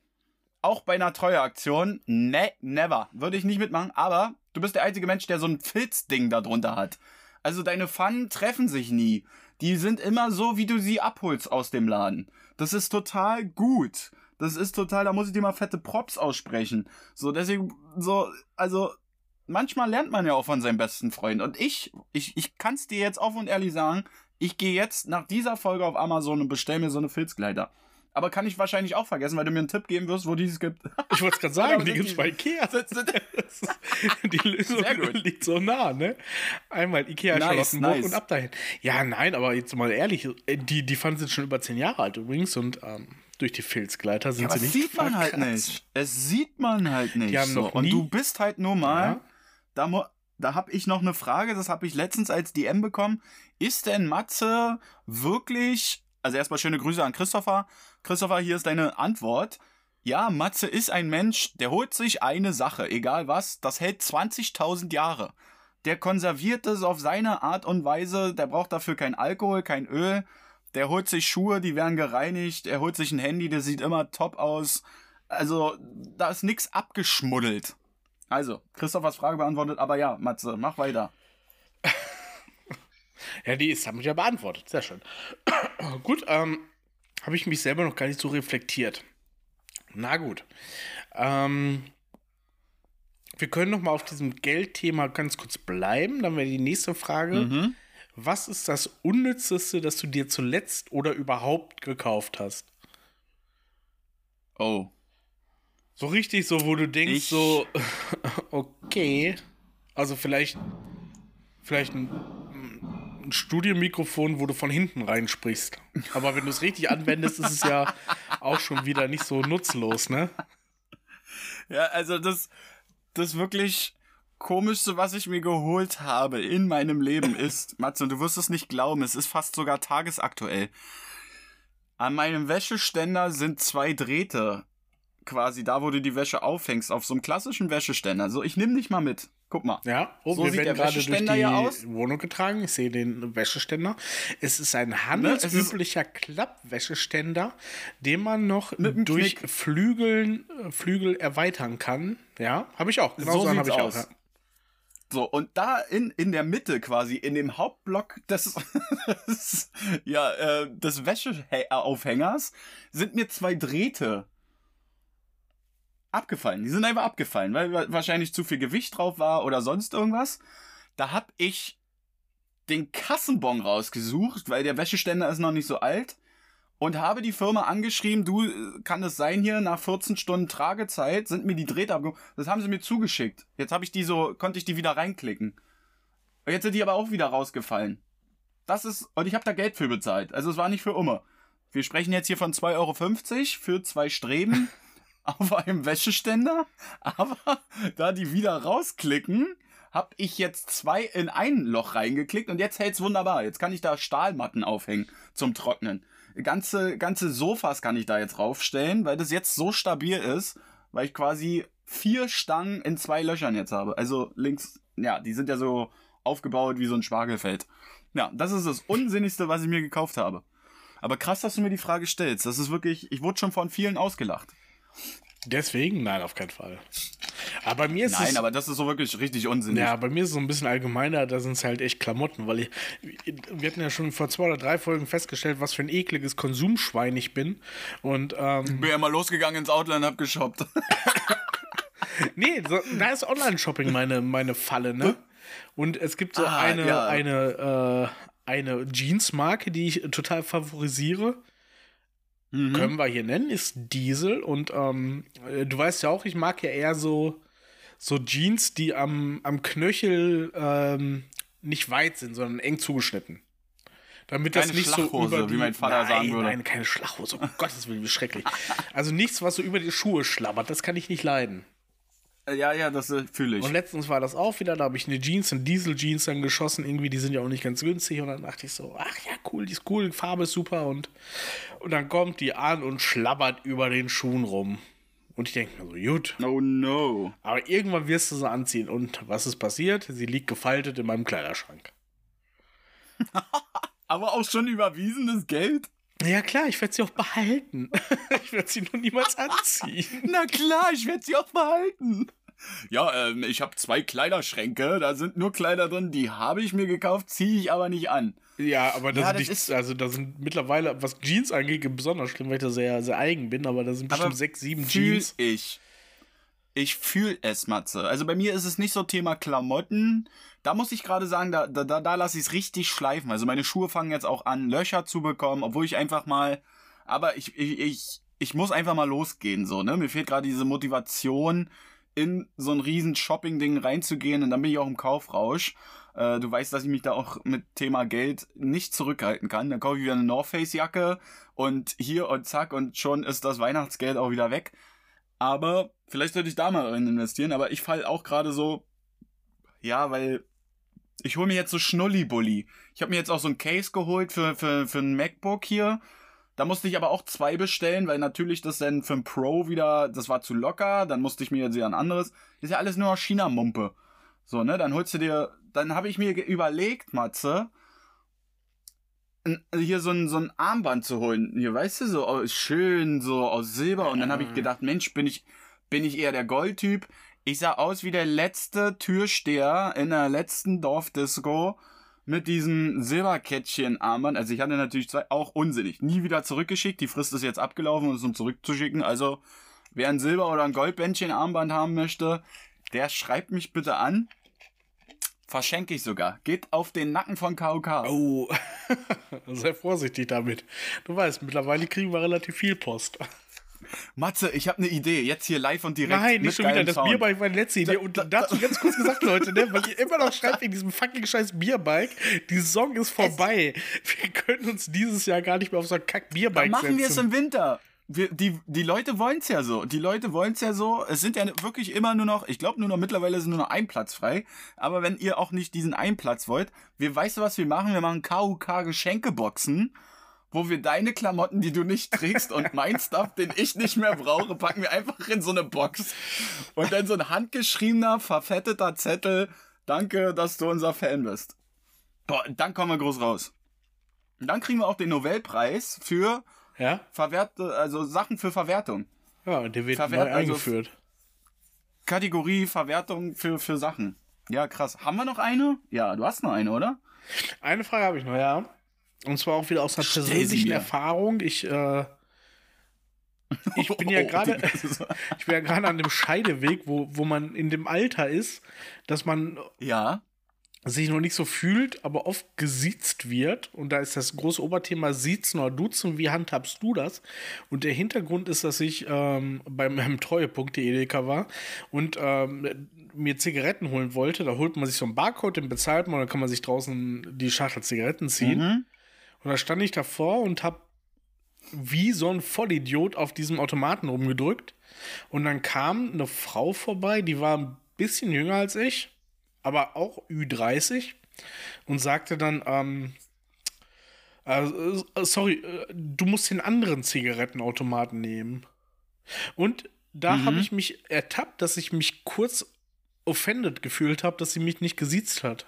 Auch bei einer Treueaktion, ne, never. Würde ich nicht mitmachen, aber du bist der einzige Mensch, der so ein Filzding da drunter hat. Also deine Pfannen treffen sich nie. Die sind immer so, wie du sie abholst aus dem Laden. Das ist total gut. Das ist total, da muss ich dir mal fette Props aussprechen. So, deswegen, so, also, manchmal lernt man ja auch von seinem besten Freund. Und ich, ich, ich kann's dir jetzt offen und ehrlich sagen, ich gehe jetzt nach dieser Folge auf Amazon und bestell mir so eine Filzkleider. Aber kann ich wahrscheinlich auch vergessen, weil du mir einen Tipp geben wirst, wo die es gibt. Ich wollte es gerade sagen, die sind gibt's die- bei Ikea. Ist- Die Lösung liegt so nah, ne? Einmal Ikea Nice, Charlottenburg nice. und ab dahin. Ja, nein, aber jetzt mal ehrlich, die, die Pfannen sind schon über zehn Jahre alt übrigens und ähm, durch die Filzgleiter sind Ja, aber sie das nicht sieht man halt nicht. Es sieht man halt nicht. Die haben so. noch und nie- du bist halt nur mal, Ja. da, da hab ich noch eine Frage, das habe ich letztens als DM bekommen. Ist denn Matze wirklich, also erstmal schöne Grüße an Christopher. Christopher, hier ist deine Antwort. Ja, Matze ist ein Mensch, der holt sich eine Sache, egal was, das hält 20.000 Jahre. Der konserviert es auf seine Art und Weise, der braucht dafür kein Alkohol, kein Öl. Der holt sich Schuhe, die werden gereinigt. Er holt sich ein Handy, das sieht immer top aus. Also, da ist nix abgeschmuddelt. Also, Christophers Frage beantwortet, aber ja, Matze, mach weiter. Ja, die ist damit ja beantwortet. Sehr schön. gut, ähm, habe ich mich selber noch gar nicht so reflektiert. Na gut. Ähm, wir können noch mal auf diesem Geldthema ganz kurz bleiben. Dann wäre die nächste Frage. Mhm. Was ist das Unnützeste, das du dir zuletzt oder überhaupt gekauft hast? Oh. So richtig so, wo du denkst, Ich- so, okay. Also vielleicht, vielleicht ein, ein Studiomikrofon, wo du von hinten reinsprichst. Aber wenn du es richtig anwendest, ist es ja auch schon wieder nicht so nutzlos, ne? Ja, also das, das wirklich komischste, was ich mir geholt habe in meinem Leben ist, Matze, und du wirst es nicht glauben, es ist fast sogar tagesaktuell. An meinem Wäscheständer sind zwei Drähte. Quasi da, wo du die Wäsche aufhängst, auf so einem klassischen Wäscheständer. So, ich nehme dich mal mit. Guck mal. Ja, oh, So wir sieht der Wäscheständer die ja aus. Wohnung getragen. Ich sehe den Wäscheständer. Es ist ein Ne, handelsüblicher Klappwäscheständer, den man noch durch Knick. Flügeln, äh, Flügel erweitern kann. Ja, habe ich auch. Genau So so, habe ich aus. auch. Ja. So, und da in, in der Mitte quasi, in dem Hauptblock des, des, ja, äh, des Wäscheaufhängers, sind mir zwei Drähte abgefallen. Die sind einfach abgefallen, weil wa- wahrscheinlich zu viel Gewicht drauf war oder sonst irgendwas. Da hab ich den Kassenbon rausgesucht, weil der Wäscheständer ist noch nicht so alt. Und habe die Firma angeschrieben, du, äh, kann es sein hier, nach 14 Stunden Tragezeit sind mir die Drähte abgekommen. Das haben sie mir zugeschickt. Jetzt habe ich die so, konnte ich die wieder reinklicken. Und jetzt sind die aber auch wieder rausgefallen. Das ist, und ich habe da Geld für bezahlt. Also es war nicht für Umme. Wir sprechen jetzt hier von 2,50 Euro für zwei Streben auf einem Wäscheständer. Aber da die wieder rausklicken, habe ich jetzt zwei in ein Loch reingeklickt und jetzt hält's wunderbar. Jetzt kann ich da Stahlmatten aufhängen zum Trocknen. Ganze, ganze Sofas kann ich da jetzt raufstellen, weil das jetzt so stabil ist, weil ich quasi vier Stangen in zwei Löchern jetzt habe. Also links, ja, die sind ja so aufgebaut wie so ein Spargelfeld. Ja, das ist das Unsinnigste, was ich mir gekauft habe. Aber krass, dass du mir die Frage stellst. Das ist wirklich, ich wurde schon von vielen ausgelacht. Deswegen? Nein, auf keinen Fall. Aber bei mir ist Nein, es. aber das ist so wirklich richtig unsinnig. Ja, bei mir ist es so ein bisschen allgemeiner, da sind es halt echt Klamotten, weil ich, wir hatten ja schon vor zwei oder drei Folgen festgestellt, was für ein ekliges Konsumschwein ich bin. Und ähm, Ich bin ja mal losgegangen ins Outlet und hab geshoppt. nee, so, da ist Online-Shopping meine, meine Falle, ne? Und es gibt so Ah, eine, ja. eine, äh, eine Jeans-Marke, die ich total favorisiere. Mhm. Können wir hier nennen, ist Diesel. Und ähm, äh, du weißt ja auch, ich mag ja eher so, so Jeans, die am, am Knöchel ähm, nicht weit sind, sondern eng zugeschnitten. Damit das Keine nicht so über die, wie mein Vater nein, sagen würde. Nein, keine Schlachhose. Um Gottes Willen, wie schrecklich. Also nichts, was so über die Schuhe schlabbert, das kann ich nicht leiden. Ja, ja, das äh, fühle ich. Und letztens war das auch wieder, da habe ich eine Jeans, eine Diesel-Jeans dann geschossen, irgendwie, die sind ja auch nicht ganz günstig. Und dann dachte ich so, ach ja, cool, die ist cool, die Farbe ist super. Und, und dann kommt die an und schlabbert über den Schuhen rum. Und ich denke mir so, gut. Oh no. Aber irgendwann wirst du sie anziehen. Und was ist passiert? Sie liegt gefaltet in meinem Kleiderschrank. Aber auch schon überwiesenes Geld? Ja klar, ich werde sie auch behalten. ich werde sie nur niemals anziehen. Na klar, ich werde sie auch behalten. Ja, ähm, ich habe zwei Kleiderschränke, da sind nur Kleider drin, die habe ich mir gekauft, ziehe ich aber nicht an. Ja, aber das, Ja, sind das nicht, ist- also da sind mittlerweile, was Jeans angeht, besonders schlimm, weil ich da sehr, sehr eigen bin, aber da sind bestimmt Aber sechs, sieben Fühl Jeans. ich. Ich fühle es, Matze. Also bei mir ist es nicht so Thema Klamotten. Da muss ich gerade sagen, da, da, da, lasse ich es richtig schleifen. Also meine Schuhe fangen jetzt auch an, Löcher zu bekommen, obwohl ich einfach mal. Aber ich, ich, ich, ich muss einfach mal losgehen, so, ne? Mir fehlt gerade diese Motivation, in so ein riesen Shopping-Ding reinzugehen und dann bin ich auch im Kaufrausch. Äh, du weißt, dass ich mich da auch mit Thema Geld nicht zurückhalten kann. Dann kaufe ich wieder eine North Face-Jacke und hier und zack und schon ist das Weihnachtsgeld auch wieder weg. Aber vielleicht sollte ich da mal rein investieren. Aber ich fall auch gerade so, ja, weil ich hole mir jetzt so Schnullibulli. Ich habe mir jetzt auch so ein Case geholt für, für, für ein MacBook hier. Da musste ich aber auch zwei bestellen, weil natürlich das dann für ein Pro wieder, das war zu locker. Dann musste ich mir jetzt wieder ein anderes. Das ist ja alles nur China-Mumpe. So, ne? Dann holst du dir, dann habe ich mir überlegt, Matze, ein- hier so ein, so ein Armband zu holen. Hier, weißt du, so schön, so aus Silber. Und dann habe ich gedacht, Mensch, bin ich, bin ich eher der Goldtyp. Ich sah aus wie der letzte Türsteher in der letzten Dorfdisco mit diesem Silberkettchen-Armband. Also ich hatte natürlich zwei, auch unsinnig. Nie wieder zurückgeschickt. Die Frist ist jetzt abgelaufen, um es um zurückzuschicken. Also wer ein Silber- oder ein Goldbändchen-Armband haben möchte, der schreibt mich bitte an. Verschenke ich sogar. Geht auf den Nacken von KOK. Oh, sei vorsichtig damit. Du weißt, mittlerweile kriegen wir relativ viel Post. Matze, ich habe eine Idee. Jetzt hier live und direkt. Nein, nicht schon wieder. Das Sound. Bierbike war die letzte Idee. Und dazu ganz kurz gesagt, Leute, ne, weil ihr immer noch schreibt wegen diesem fucking scheiß Bierbike, die Saison ist vorbei. Wir können uns dieses Jahr gar nicht mehr auf so ein kack Dann Bierbike machen wir es setzen. im Winter. Wir, die, die Leute wollen es ja so. Die Leute wollen es ja so. Es sind ja wirklich immer nur noch, ich glaube nur noch mittlerweile ist nur noch ein Platz frei. Aber wenn ihr auch nicht diesen einen Platz wollt, wir weißt du, was wir machen? Wir machen KUK Geschenkeboxen, wo wir deine Klamotten, die du nicht trägst und mein Stuff, den ich nicht mehr brauche, packen wir einfach in so eine Box. Und dann so ein handgeschriebener, verfetteter Zettel. Danke, dass du unser Fan bist. Boah, dann kommen wir groß raus. Und dann kriegen wir auch den Nobelpreis für Ja? verwertete, also Sachen für Verwertung. Ja, der wird Verwehrt- neu also- eingeführt. Kategorie Verwertung für, für Sachen. Ja, krass. Haben wir noch eine? Ja, du hast noch eine, oder? Eine Frage habe ich noch, ja. Und zwar auch wieder aus einer Stell persönlichen. Erfahrung. Ich, äh, ich bin ja Oh, gerade, ich bin ja gerade an dem Scheideweg, wo, wo man in dem Alter ist, dass man Ja. sich noch nicht so fühlt, aber oft gesiezt wird. Und da ist das große Oberthema Siezen oder Duzen. Wie handhabst du das? Und der Hintergrund ist, dass ich ähm, bei meinem Treuepunkt, der Edeka war, und ähm, mir Zigaretten holen wollte. Da holt man sich so einen Barcode, den bezahlt man, dann kann man sich draußen die Schachtel Zigaretten ziehen. Mhm. Und da stand ich davor und hab wie so ein Vollidiot auf diesem Automaten rumgedrückt. Und dann kam eine Frau vorbei, die war ein bisschen jünger als ich, aber auch Ü30 und sagte dann, ähm, äh, äh, sorry, äh, du musst den anderen Zigarettenautomaten nehmen. Und da habe ich mich ertappt, dass ich mich kurz offended gefühlt habe, dass sie mich nicht gesiezt hat.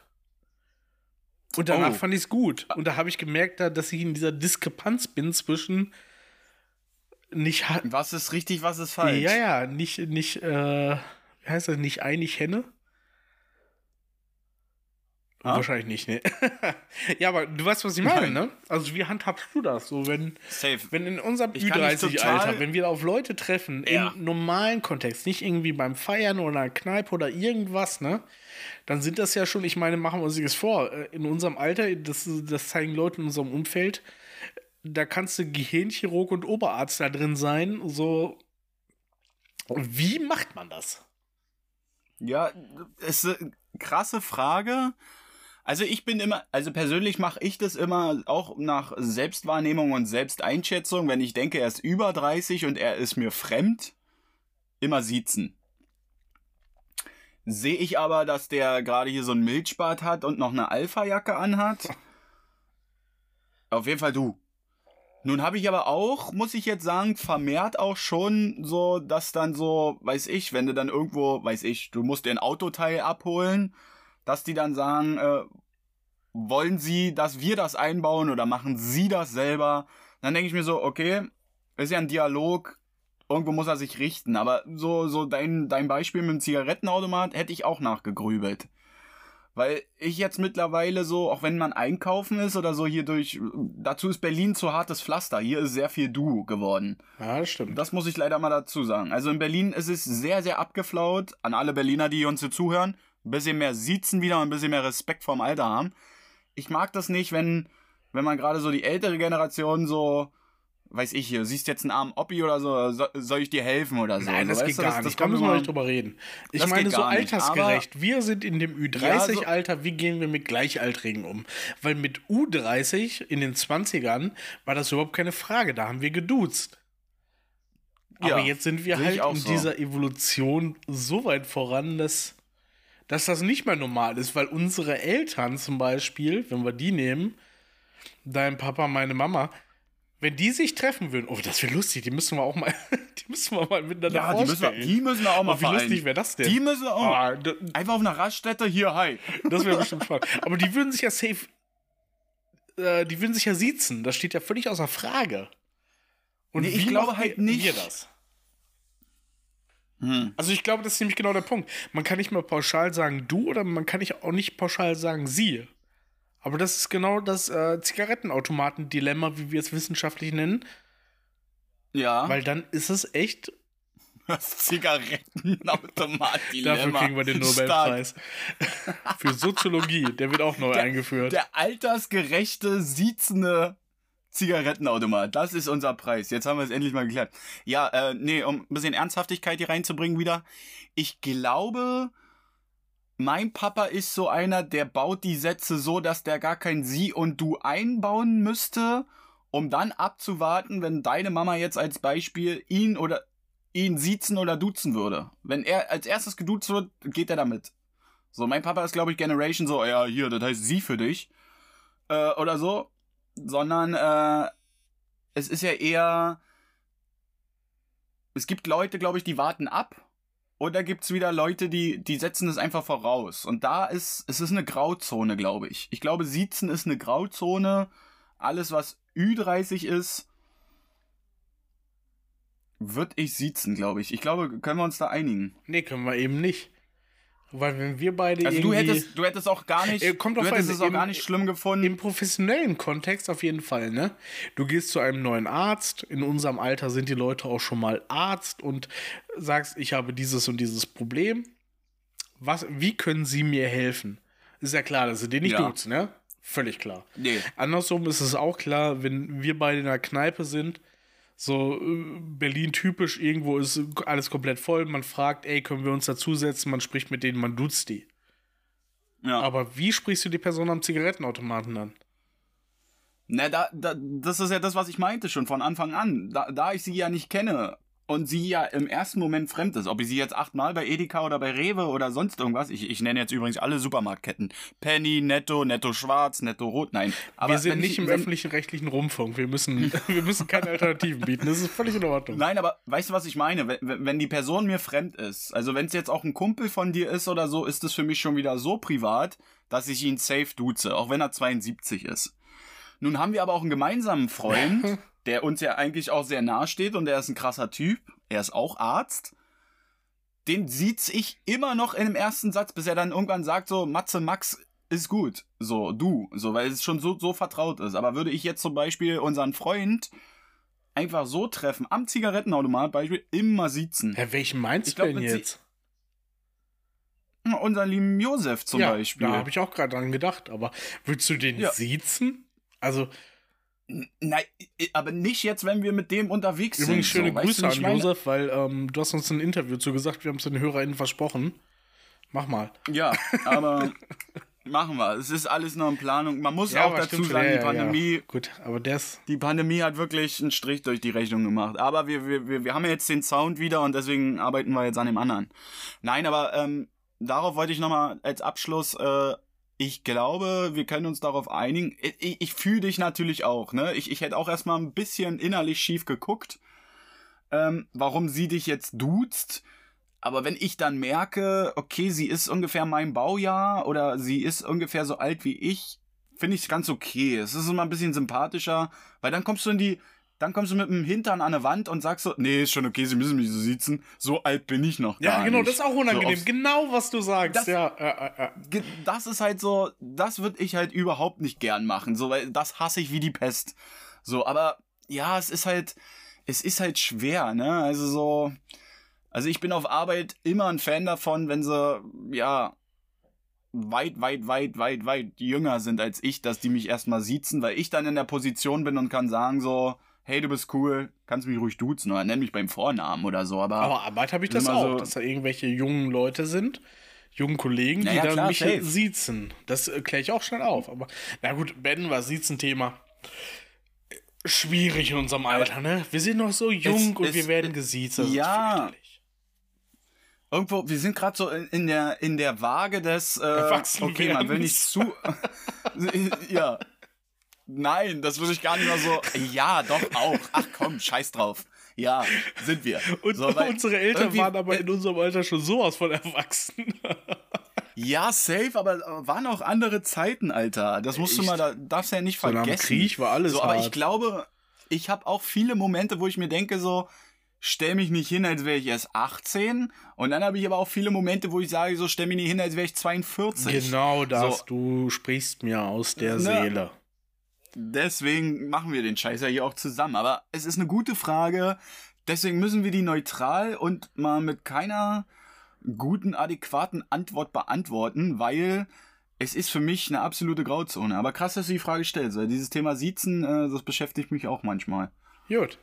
Und danach Oh. fand ich es gut. Und da habe ich gemerkt, da, dass ich in dieser Diskrepanz bin zwischen nicht Was ist richtig, was ist falsch? Ja, ja, nicht, nicht, äh, wie heißt das, nicht einig Henne? Ah? Wahrscheinlich nicht, ne? ja, aber du weißt, was ich meine, Nein. ne? Also wie handhabst du das? So, wenn, Safe. wenn in unserem Ich kann dich Ü30-Alter, total- wenn wir auf Leute treffen, Ja. im normalen Kontext, nicht irgendwie beim Feiern oder einer Kneipe oder irgendwas, ne? Dann sind das ja schon, ich meine, machen wir uns das vor, äh, in unserem Alter, das, das zeigen Leute in unserem Umfeld, da kannst du Gehirnchirurg und Oberarzt da drin sein, so. Wie macht man das? Ja, ist eine krasse Frage. Also ich bin immer, also persönlich mache ich das immer auch nach Selbstwahrnehmung und Selbsteinschätzung, wenn ich denke, er ist über 30 und er ist mir fremd, immer siezen. Sehe ich aber, dass der gerade hier so einen Milchbart hat und noch eine Alpha-Jacke anhat. Auf jeden Fall du. Nun habe ich aber auch, muss ich jetzt sagen, vermehrt auch schon so, dass dann so, weiß ich, wenn du dann irgendwo, weiß ich, du musst dir ein Autoteil abholen, dass die dann sagen, äh, wollen sie, dass wir das einbauen oder machen sie das selber? Dann denke ich mir so, okay, ist ja ein Dialog, irgendwo muss er sich richten, aber so, so dein, dein Beispiel mit dem Zigarettenautomat hätte ich auch nachgegrübelt. Weil ich jetzt mittlerweile so, auch wenn man einkaufen ist oder so hier durch, dazu ist Berlin zu hartes Pflaster. Hier ist sehr viel Du geworden. Ja, das stimmt. Das muss ich leider mal dazu sagen. Also in Berlin ist es sehr, sehr abgeflaut. An alle Berliner, die uns hier zuhören. Ein bisschen mehr Siezen wieder und ein bisschen mehr Respekt vorm Alter haben. Ich mag das nicht, wenn, wenn man gerade so die ältere Generation so, weiß ich hier, siehst jetzt einen armen Oppi oder so, so soll ich dir helfen oder so. Nein, so, das weißt geht du, gar nicht. da müssen wir nicht drüber reden. Ich Das meine, so gar nicht, altersgerecht. wir sind in dem Ja, so- Ü30-Alter, wie gehen wir mit Gleichaltrigen um? Weil mit U30 in den 20ern war das überhaupt keine Frage. Da haben wir geduzt. Aber Ja, jetzt sind wir halt auch in so. dieser Evolution so weit voran, dass, dass das nicht mehr normal ist, weil unsere Eltern zum Beispiel, wenn wir die nehmen, dein Papa, meine Mama, wenn die sich treffen würden, oh, das wäre lustig, die müssen wir auch mal, die müssen wir mal miteinander Ja, die müssen, wir, die müssen wir auch mal oh, wie lustig wäre das denn? Die müssen auch. Ah, d- Einfach auf einer Raststätte, hier, hi. das wäre bestimmt spannend. Aber die würden sich ja safe, äh, die würden sich ja siezen. Das steht ja völlig außer Frage. Und Nee, ich glaube halt nicht. Wir das? Hm. Also ich glaube, das ist nämlich genau der Punkt. Man kann nicht mal pauschal sagen du oder man kann nicht auch nicht pauschal sagen sie. Aber das ist genau das äh, Zigarettenautomaten-Dilemma, wie wir es wissenschaftlich nennen, Ja, weil dann ist es echt, das Zigarettenautomat-Dilemma. dafür kriegen wir den. Nobelpreis. Für Soziologie, der wird auch neu eingeführt. Der altersgerechte, siezende Zigarettenautomat. Das ist unser Preis. Jetzt haben wir es endlich mal geklärt. Ja, äh, nee, um ein bisschen Ernsthaftigkeit hier reinzubringen wieder. Ich glaube, mein Papa ist so einer, der baut die Sätze so, dass der gar kein Sie und Du einbauen müsste, um dann abzuwarten, wenn deine Mama jetzt als Beispiel ihn oder ihn siezen oder duzen würde. Wenn er als erstes geduzt wird, geht er damit. So, mein Papa ist, glaube ich, Generation so, ja, hier, das heißt sie für dich. Äh, oder so. Sondern, äh, es ist ja eher. Es gibt Leute, glaube ich, die warten ab. Oder gibt's wieder Leute, die, die setzen es einfach voraus. Und da ist, es ist eine Grauzone, glaube ich. Ich glaube, Siezen ist eine Grauzone. Alles, was Ü30 ist, würde ich siezen, glaube ich. Ich glaube, können wir uns da einigen. Nee, können wir eben nicht. Weil wenn wir beide Also du hättest, du hättest auch gar nicht, Äh, kommt du hättest es auch im- gar nicht schlimm gefunden. Im professionellen Kontext auf jeden Fall, ne? Du gehst zu einem neuen Arzt, in unserem Alter sind die Leute auch schon mal Arzt und sagst, ich habe dieses und dieses Problem. Was, wie können sie mir helfen? Ist ja klar, dass sie dir nicht Ja. duzen, ne? Völlig klar. Nee. Andersrum ist es auch klar, wenn wir beide in einer Kneipe sind, so äh, Berlin typisch, irgendwo ist alles komplett voll, man fragt, ey, können wir uns dazusetzen, man spricht mit denen, man duzt die. Ja. Aber wie sprichst du die Person am Zigarettenautomaten an? Na, da, da, das ist ja das, was ich meinte schon von Anfang an. Da, da ich sie ja nicht kenne und sie ja im ersten Moment fremd ist, ob ich sie jetzt achtmal bei Edeka oder bei Rewe oder sonst irgendwas, ich, ich nenne jetzt übrigens alle Supermarktketten. Penny, Netto, Netto Schwarz, Netto Rot, nein. Aber wir sind nicht ich, im öffentlichen rechtlichen Rundfunk. Wir müssen, wir müssen keine Alternativen bieten. Das ist völlig in Ordnung. Nein, aber weißt du, was ich meine? Wenn, wenn wenn die Person mir fremd ist, also wenn es jetzt auch ein Kumpel von dir ist oder so, ist es für mich schon wieder so privat, dass ich ihn safe duze, auch wenn er 72 ist. Nun haben wir aber auch einen gemeinsamen Freund, der uns ja eigentlich auch sehr nahe steht und der ist ein krasser Typ. Er ist auch Arzt. Den sieht's ich immer noch in dem ersten Satz, bis er dann irgendwann sagt so, Matze Max ist gut. So, du. So, weil es schon so, so vertraut ist. Aber würde ich jetzt zum Beispiel unseren Freund einfach so treffen, am Zigarettenautomat Beispiel, immer sitzen. Ja, welchen meinst Ich du glaub, denn Sie- jetzt? Unseren lieben Josef zum ja, Beispiel. da habe ich auch gerade dran gedacht. Aber willst du den Ja. siezen? Also, Nein, aber nicht jetzt, wenn wir mit dem unterwegs sind. übrigens schöne so, weißt Grüße du, an? Josef, weil ähm, du hast uns ein Interview zugesagt, wir haben es den HörerInnen versprochen. Mach mal. Ja, aber machen wir. Es ist alles noch in Planung. Man muss auch aber dazu stimmt sagen, ja, die ja, Pandemie, Ja. Gut, aber ist. die Pandemie hat wirklich einen Strich durch die Rechnung gemacht. Aber wir, wir, wir, wir haben ja jetzt den Sound wieder und deswegen arbeiten wir jetzt an dem anderen. Nein, aber ähm, darauf wollte ich nochmal als Abschluss, äh, ich glaube, wir können uns darauf einigen. Ich, ich, fühle dich natürlich auch, ne? Ich, ich hätte auch erstmal ein bisschen innerlich schief geguckt, ähm, warum sie dich jetzt duzt. Aber wenn ich dann merke, okay, sie ist ungefähr mein Baujahr oder sie ist ungefähr so alt wie ich, finde ich es ganz okay. Es ist immer ein bisschen sympathischer, weil dann kommst du in die, dann kommst du mit dem Hintern an eine Wand und sagst so, nee, ist schon okay, sie müssen mich so sitzen. So alt bin ich noch Ja, genau, nicht. das ist auch unangenehm. So genau, was du sagst. Das- ja, ja. Ge- das ist halt so, das würde ich halt überhaupt nicht gern machen, so, weil das hasse ich wie die Pest. So, aber ja, es ist halt, es ist halt schwer, ne? Also so, also ich bin auf Arbeit immer ein Fan davon, wenn sie, ja, weit, weit, weit, weit, weit jünger sind als ich, dass die mich erstmal siezen, weil ich dann in der Position bin und kann sagen so, hey, du bist cool, kannst mich ruhig duzen oder nenn mich beim Vornamen oder so, aber, Aber Arbeit habe ich das auch, so- dass da irgendwelche jungen Leute sind, jungen Kollegen, die Naja, dann klar, mich safe. siezen. Das äh, kläre ich auch schnell auf. Aber na gut, Ben war Siezen-Thema. Schwierig in unserem Alter, ne? Wir sind noch so jung Es- und es- wir werden gesiezt. Das Ja. irgendwo, wir sind gerade so in, der in der Waage des äh, okay, man will nicht zu ja. Nein, das würde ich gar nicht mal so. Ja, doch auch. Ach komm, scheiß drauf. Ja, sind wir. Und So, unsere Eltern waren aber in unserem Alter schon sowas von erwachsen. Ja, safe, aber äh, waren auch andere Zeiten, Alter. Das musst du Echt? mal, da darfst du ja nicht So nach dem vergessen. Krieg war alles so, aber ich hart. glaube, ich habe auch viele Momente, wo ich mir denke so, stell mich nicht hin, als wäre ich erst 18. Und dann habe ich aber auch viele Momente, wo ich sage so, stell mich nicht hin, als wäre ich 42. Genau das, So. du sprichst mir aus der Ne. Seele. Deswegen machen wir den Scheiß ja hier auch zusammen. Aber es ist eine gute Frage. Deswegen müssen wir die neutral und mal mit keiner guten, adäquaten Antwort beantworten, weil es ist für mich eine absolute Grauzone. Aber krass, dass du die Frage stellst. Weil dieses Thema Siezen, äh, das beschäftigt mich auch manchmal. Gut.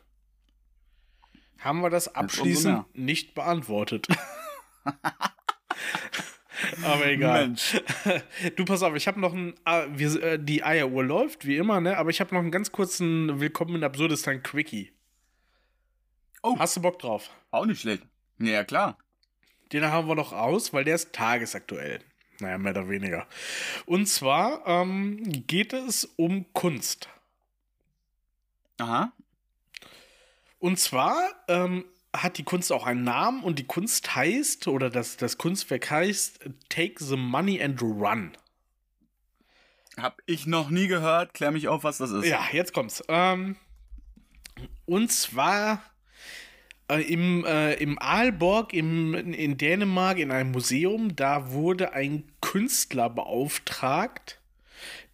Haben wir das abschließend nicht beantwortet. Aber egal. Mensch. Du pass auf, ich habe noch ein. ah, Wir, äh, die Eieruhr läuft, wie immer, ne? Aber ich habe noch einen ganz kurzen Willkommen in Absurdistan Quickie. Oh. Hast du Bock drauf? Auch nicht schlecht. Ja, klar. Den haben wir noch aus, weil der ist tagesaktuell. Naja, mehr oder weniger. Und zwar ähm, geht es um Kunst. Aha. Und zwar ähm, hat die Kunst auch einen Namen und die Kunst heißt, oder das, das Kunstwerk heißt Take the Money and Run. Hab ich noch nie gehört. Klär mich auf, was das ist. Ja, jetzt kommt's. Ähm, und zwar äh, im, äh, im Aalborg im, in Dänemark in einem Museum, da wurde ein Künstler beauftragt.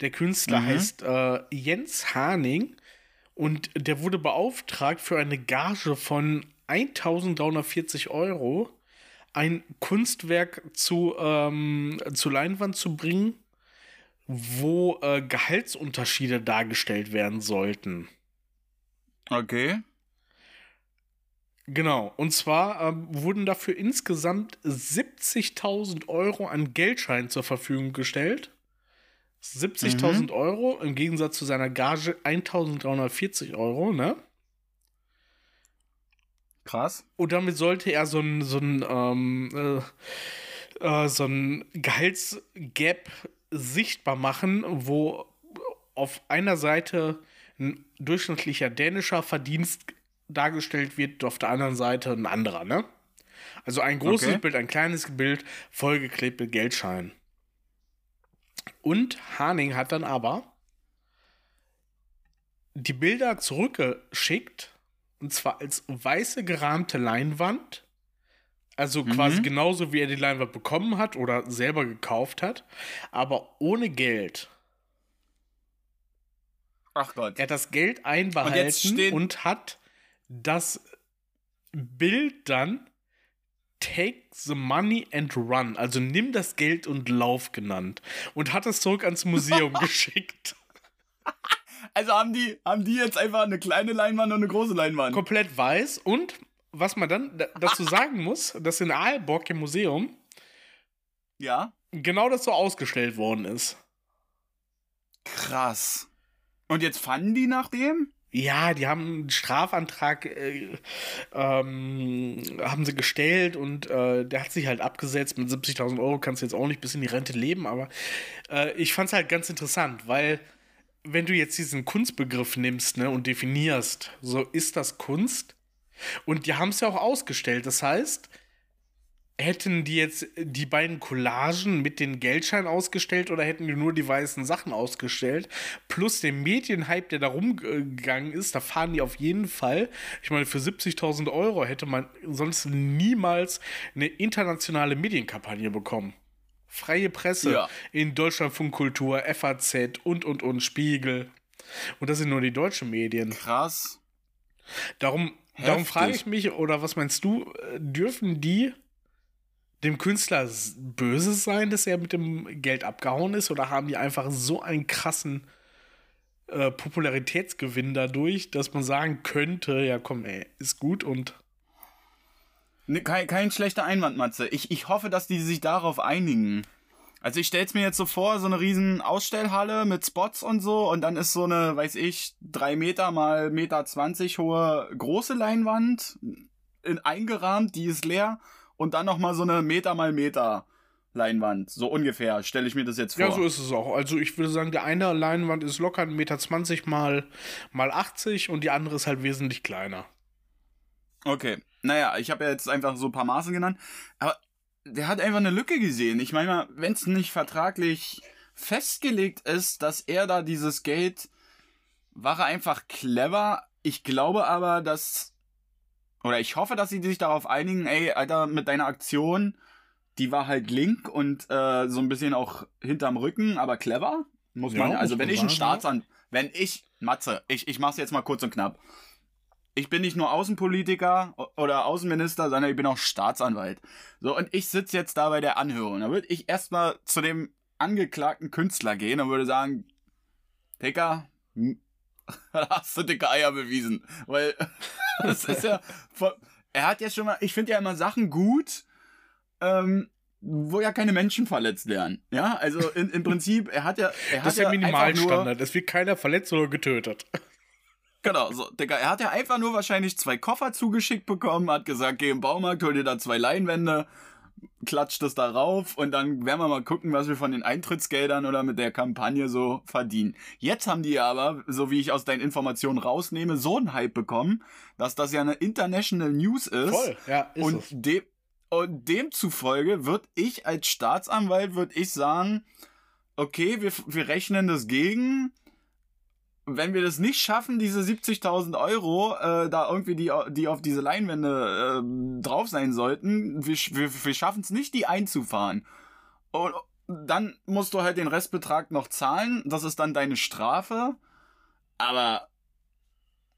Der Künstler Mhm. heißt äh, Jens Haning und der wurde beauftragt für eine Gage von 1340 Euro ein Kunstwerk zu, ähm, zu Leinwand zu bringen, wo äh, Gehaltsunterschiede dargestellt werden sollten. Okay. Genau, und zwar ähm, wurden dafür insgesamt 70.000 Euro an Geldscheinen zur Verfügung gestellt. 70.000 Euro im Gegensatz zu seiner Gage 1.340 Euro, ne? Krass. Und damit sollte er so ein, so ein, ähm, äh, äh, so ein Gehaltsgap sichtbar machen, wo auf einer Seite ein durchschnittlicher dänischer Verdienst dargestellt wird, auf der anderen Seite ein anderer, ne? Also ein großes Okay. Bild, ein kleines Bild, vollgeklebt mit Geldscheinen. Und Harning hat dann aber die Bilder zurückgeschickt, und zwar als weiße gerahmte Leinwand. Also quasi genauso, wie er die Leinwand bekommen hat oder selber gekauft hat, aber ohne Geld. Ach Gott. Er hat das Geld einbehalten und, stehen- hat das Bild dann Take the money and run, also nimm das Geld und lauf genannt und hat es zurück ans Museum geschickt. Also haben die, haben die jetzt einfach eine kleine Leinwand und eine große Leinwand. Komplett weiß und was man dann da- dazu sagen muss, dass in Aalborg im Museum Ja. genau das so ausgestellt worden ist. Krass. Und jetzt fanden die nach dem? Ja, die haben einen Strafantrag äh, ähm, haben sie gestellt und äh, der hat sich halt abgesetzt. Mit 70.000 Euro kannst du jetzt auch nicht bis in die Rente leben, aber äh, ich fand es halt ganz interessant, weil wenn du jetzt diesen Kunstbegriff nimmst ne, und definierst, so ist das Kunst. Und die haben es ja auch ausgestellt. Das heißt, hätten die jetzt die beiden Collagen mit den Geldscheinen ausgestellt oder hätten die nur die weißen Sachen ausgestellt? Plus den Medienhype, der da rumgegangen ist, da fahren die auf jeden Fall. Ich meine, für 70.000 Euro hätte man sonst niemals eine internationale Medienkampagne bekommen. Freie Presse Ja. in Deutschlandfunk Kultur, FAZ und und und Spiegel. Und das sind nur die deutschen Medien. Krass. Darum, darum frage ich mich, oder was meinst du, äh, dürfen die dem Künstler böse sein, dass er mit dem Geld abgehauen ist, oder haben die einfach so einen krassen äh, Popularitätsgewinn dadurch, dass man sagen könnte, ja komm, ey, ist gut und Ne, kein, kein schlechter Einwand, Matze. Ich, ich hoffe, dass die sich darauf einigen. Also ich stell's mir jetzt so vor, so eine riesen Ausstellhalle mit Spots und so und dann ist so eine, weiß ich, drei Meter mal Meter zwanzig hohe große Leinwand in, eingerahmt, die ist leer und dann nochmal so eine Meter mal Meter Leinwand. So ungefähr, stelle ich mir das jetzt vor. ja, so ist es auch. Also ich würde sagen, der eine Leinwand ist locker 1,20 Meter mal, mal 80 und die andere ist halt wesentlich kleiner. Okay. Naja, ich habe ja jetzt einfach so ein paar Maße genannt. Aber der hat einfach eine Lücke gesehen. Ich meine mal, wenn es nicht vertraglich festgelegt ist, dass er da dieses Geld, war er einfach clever. Ich glaube aber, dass, oder ich hoffe, dass sie sich darauf einigen, ey, Alter, mit deiner Aktion, die war halt link und äh, so ein bisschen auch hinterm Rücken, aber clever. Muss Ja, man, also wenn ich ein sagen, Staatsan, wenn ich, Matze, ich, ich mach's jetzt mal kurz und knapp ich bin nicht nur Außenpolitiker oder Außenminister, sondern ich bin auch Staatsanwalt. So, und ich sitze jetzt da bei der Anhörung. Da würde ich erstmal zu dem angeklagten Künstler gehen und würde sagen, Dicker, hast du dicke Eier bewiesen. Weil das ist ja. voll- Er hat ja schon mal, ich finde ja immer Sachen gut, ähm, wo ja keine Menschen verletzt werden. Ja, also in, im Prinzip, er hat ja. Er hat Das ist der ja einfach nur- Minimalstandard. Es wird keiner verletzt oder getötet. Genau, so, Digga, er hat ja einfach nur wahrscheinlich zwei Koffer zugeschickt bekommen, hat gesagt, geh im Baumarkt, hol dir da zwei Leinwände, klatscht es da rauf und dann werden wir mal gucken, was wir von den Eintrittsgeldern oder mit der Kampagne so verdienen. Jetzt haben die aber, so wie ich aus deinen Informationen rausnehme, so einen Hype bekommen, dass das ja eine International News ist. Voll, ja, ist und, es. dem, und demzufolge würde ich als Staatsanwalt, würde ich sagen, okay, wir, wir rechnen das gegen. Wenn wir das nicht schaffen, diese 70.000 Euro, äh, da irgendwie die, die auf diese Leinwände äh, drauf sein sollten, wir, wir, wir schaffen es nicht, die einzufahren. Und dann musst du halt den Restbetrag noch zahlen. Das ist dann deine Strafe. Aber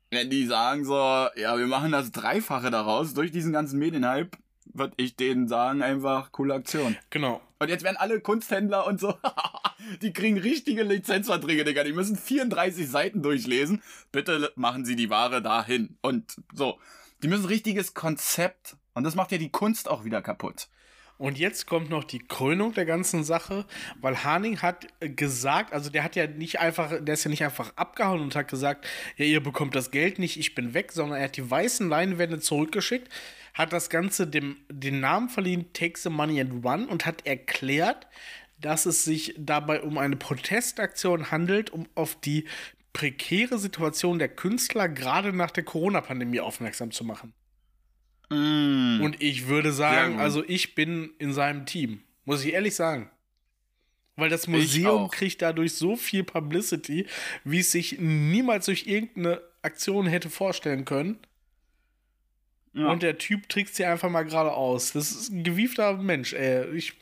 wenn die sagen so, ja, wir machen das Dreifache daraus durch diesen ganzen Medienhype, würde ich denen sagen, einfach coole Aktion. Genau. Und jetzt werden alle Kunsthändler und so, die kriegen richtige Lizenzverträge, Digga. Die müssen 34 Seiten durchlesen. Bitte machen Sie die Ware dahin. Und so. Die müssen richtiges Konzept. Und das macht ja die Kunst auch wieder kaputt. Und jetzt kommt noch die Krönung der ganzen Sache, weil Harning hat gesagt, also der hat ja nicht einfach, der ist ja nicht einfach abgehauen und hat gesagt, ja, ihr bekommt das Geld nicht, ich bin weg, sondern er hat die weißen Leinwände zurückgeschickt, hat das Ganze dem, den Namen verliehen, Take the Money and Run und hat erklärt, dass es sich dabei um eine Protestaktion handelt, um auf die prekäre Situation der Künstler gerade nach der Corona-Pandemie aufmerksam zu machen. Mm. Und ich würde sagen, also ich bin in seinem Team. Muss ich ehrlich sagen. Weil das Museum kriegt dadurch so viel Publicity, wie es sich niemals durch irgendeine Aktion hätte vorstellen können. Ja. Und der Typ trägt sie einfach mal gerade aus. Das ist ein gewiefter Mensch, ey. Ich.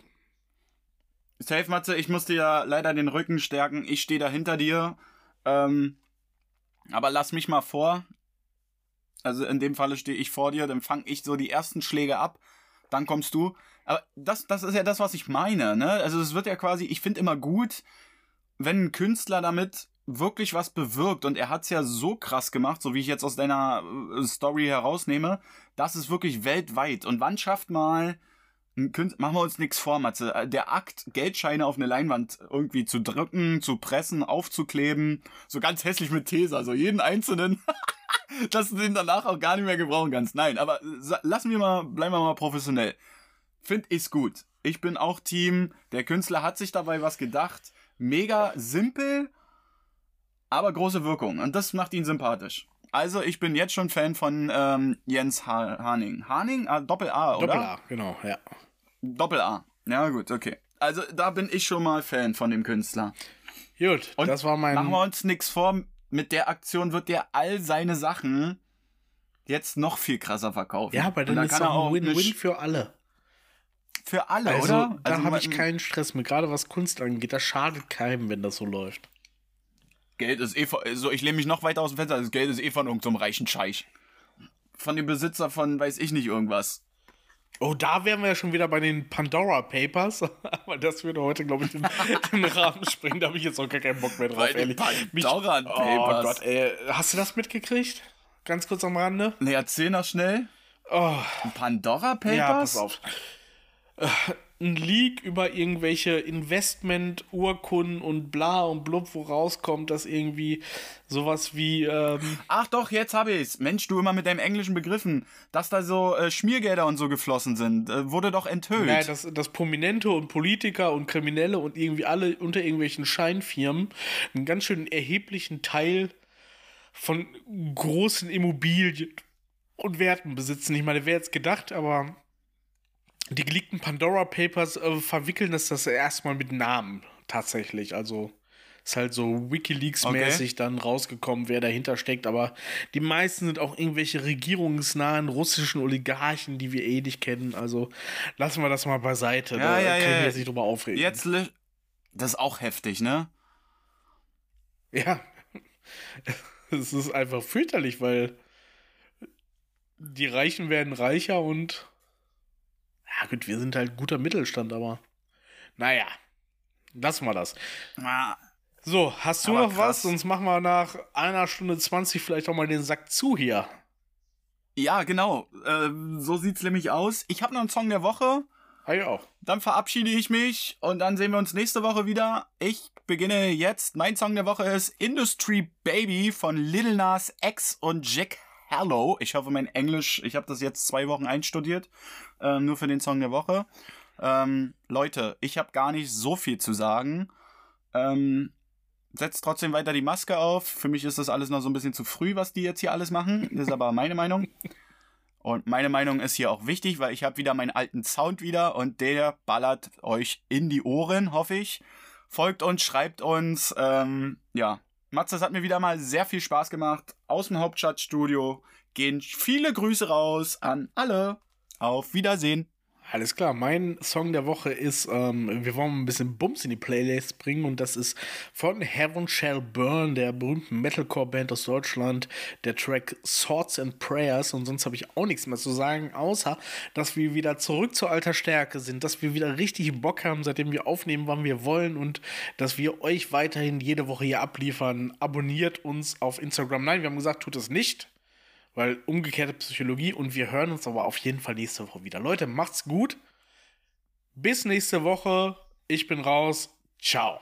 Safe, Matze, ich muss dir ja leider den Rücken stärken. Ich stehe da hinter dir. Ähm, aber lass mich mal vor. Also in dem Falle stehe ich vor dir, dann fange ich so die ersten Schläge ab, dann kommst du. Aber das, das ist ja das, was ich meine, ne? Also es wird ja quasi, ich finde immer gut, wenn ein Künstler damit wirklich was bewirkt und er hat es ja so krass gemacht, so wie ich jetzt aus deiner äh, Story herausnehme, das ist wirklich weltweit. Und wann schafft mal machen wir uns nichts vor, Matze, äh, der Akt, Geldscheine auf eine Leinwand irgendwie zu drücken, zu pressen, aufzukleben, so ganz hässlich mit Tesa, so jeden einzelnen, dass du den danach auch gar nicht mehr gebrauchen kannst. Nein, aber äh, lassen wir mal, bleiben wir mal professionell. Find ich's gut. Ich bin auch Team, der Künstler hat sich dabei was gedacht. Mega simpel, aber große Wirkung. Und das macht ihn sympathisch. Also, ich bin jetzt schon Fan von ähm, Jens ha Haning. Haning? Ah, Doppel-A, oder? Doppel-A, genau, ja. Doppel-A. Ja, gut, okay. Also, da bin ich schon mal Fan von dem Künstler. Gut, Und das war mein. Machen wir uns nichts vor. Mit der Aktion wird der all seine Sachen jetzt noch viel krasser verkaufen. Ja, aber dann, dann ist es auch ein Win-Win für alle. Für alle, also, oder? Da also, habe ich keinen Stress mit, gerade was Kunst angeht. Das schadet keinem, wenn das so läuft. Geld ist eh von, also ich lehne mich noch weiter aus dem Fenster, das Geld ist eh von irgendeinem so reichen Scheich. Von dem Besitzer von weiß ich nicht irgendwas. Oh, da wären wir ja schon wieder bei den Pandora Papers. Aber das würde heute, glaube ich, den, den Rahmen springen. Da habe ich jetzt auch gar keinen Bock mehr drauf, bei ehrlich. Pandora Mich, Papers. Oh Gott, ey. Hast du das mitgekriegt? Ganz kurz am Rande? Ne, erzähl noch schnell. Oh. Pandora Papers? Ja, pass auf ein Leak über irgendwelche Investment-Urkunden und bla und blub, wo rauskommt, dass irgendwie sowas wie. Ähm Ach doch, jetzt habe ich's. Mensch, du immer mit deinem englischen Begriffen, dass da so äh, Schmiergelder und so geflossen sind, äh, wurde doch enthüllt. Naja, dass, dass Prominente und Politiker und Kriminelle und irgendwie alle unter irgendwelchen Scheinfirmen einen ganz schön erheblichen Teil von großen Immobilien und Werten besitzen. Ich meine, wer jetzt gedacht, aber die geleakten Pandora Papers äh, verwickeln das das erstmal mit Namen tatsächlich. Also ist halt so WikiLeaks-mäßig okay. dann rausgekommen, wer dahinter steckt. Aber die meisten sind auch irgendwelche regierungsnahen russischen Oligarchen, die wir eh nicht kennen. Also lassen wir das mal beiseite. Ja, da ja, können ja. wir jetzt nicht drüber aufregen. Jetzt, das ist auch heftig, ne? Ja. Es ist einfach fürchterlich, weil die Reichen werden reicher und ja, gut, wir sind halt guter Mittelstand, aber naja, lassen wir das. Ja. So, hast du noch krass. was? Sonst machen wir nach einer Stunde 20 vielleicht auch mal den Sack zu hier. Ja, genau. Äh, so sieht's nämlich aus. Ich habe noch einen Song der Woche. Ah, ja auch. Dann verabschiede ich mich und dann sehen wir uns nächste Woche wieder. Ich beginne jetzt. Mein Song der Woche ist Industry Baby von Lil Nas X und Jack Hello. Ich hoffe, mein Englisch, ich habe das jetzt zwei Wochen einstudiert, äh, nur für den Song der Woche. Ähm, Leute, ich habe gar nicht so viel zu sagen. Ähm, setzt trotzdem weiter die Maske auf. Für mich ist das alles noch so ein bisschen zu früh, was die jetzt hier alles machen. Das ist aber meine Meinung. Und meine Meinung ist hier auch wichtig, weil ich habe wieder meinen alten Sound wieder und der ballert euch in die Ohren, hoffe ich. Folgt uns, schreibt uns. Ähm, ja, Matze, es hat mir wieder mal sehr viel Spaß gemacht. Aus dem Hauptstadtstudio gehen viele Grüße raus an alle. Auf Wiedersehen. Alles klar, mein Song der Woche ist, ähm, wir wollen ein bisschen Bums in die Playlist bringen und das ist von Heaven Shall Burn, der berühmten Metalcore-Band aus Deutschland, der Track Swords and Prayers und sonst habe ich auch nichts mehr zu sagen, außer, dass wir wieder zurück zur alter Stärke sind, dass wir wieder richtig Bock haben, seitdem wir aufnehmen, wann wir wollen und dass wir euch weiterhin jede Woche hier abliefern. Abonniert uns auf Instagram. Nein, wir haben gesagt, tut es nicht weil umgekehrte Psychologie und wir hören uns aber auf jeden Fall nächste Woche wieder. Leute, macht's gut. Bis nächste Woche. Ich bin raus. Ciao.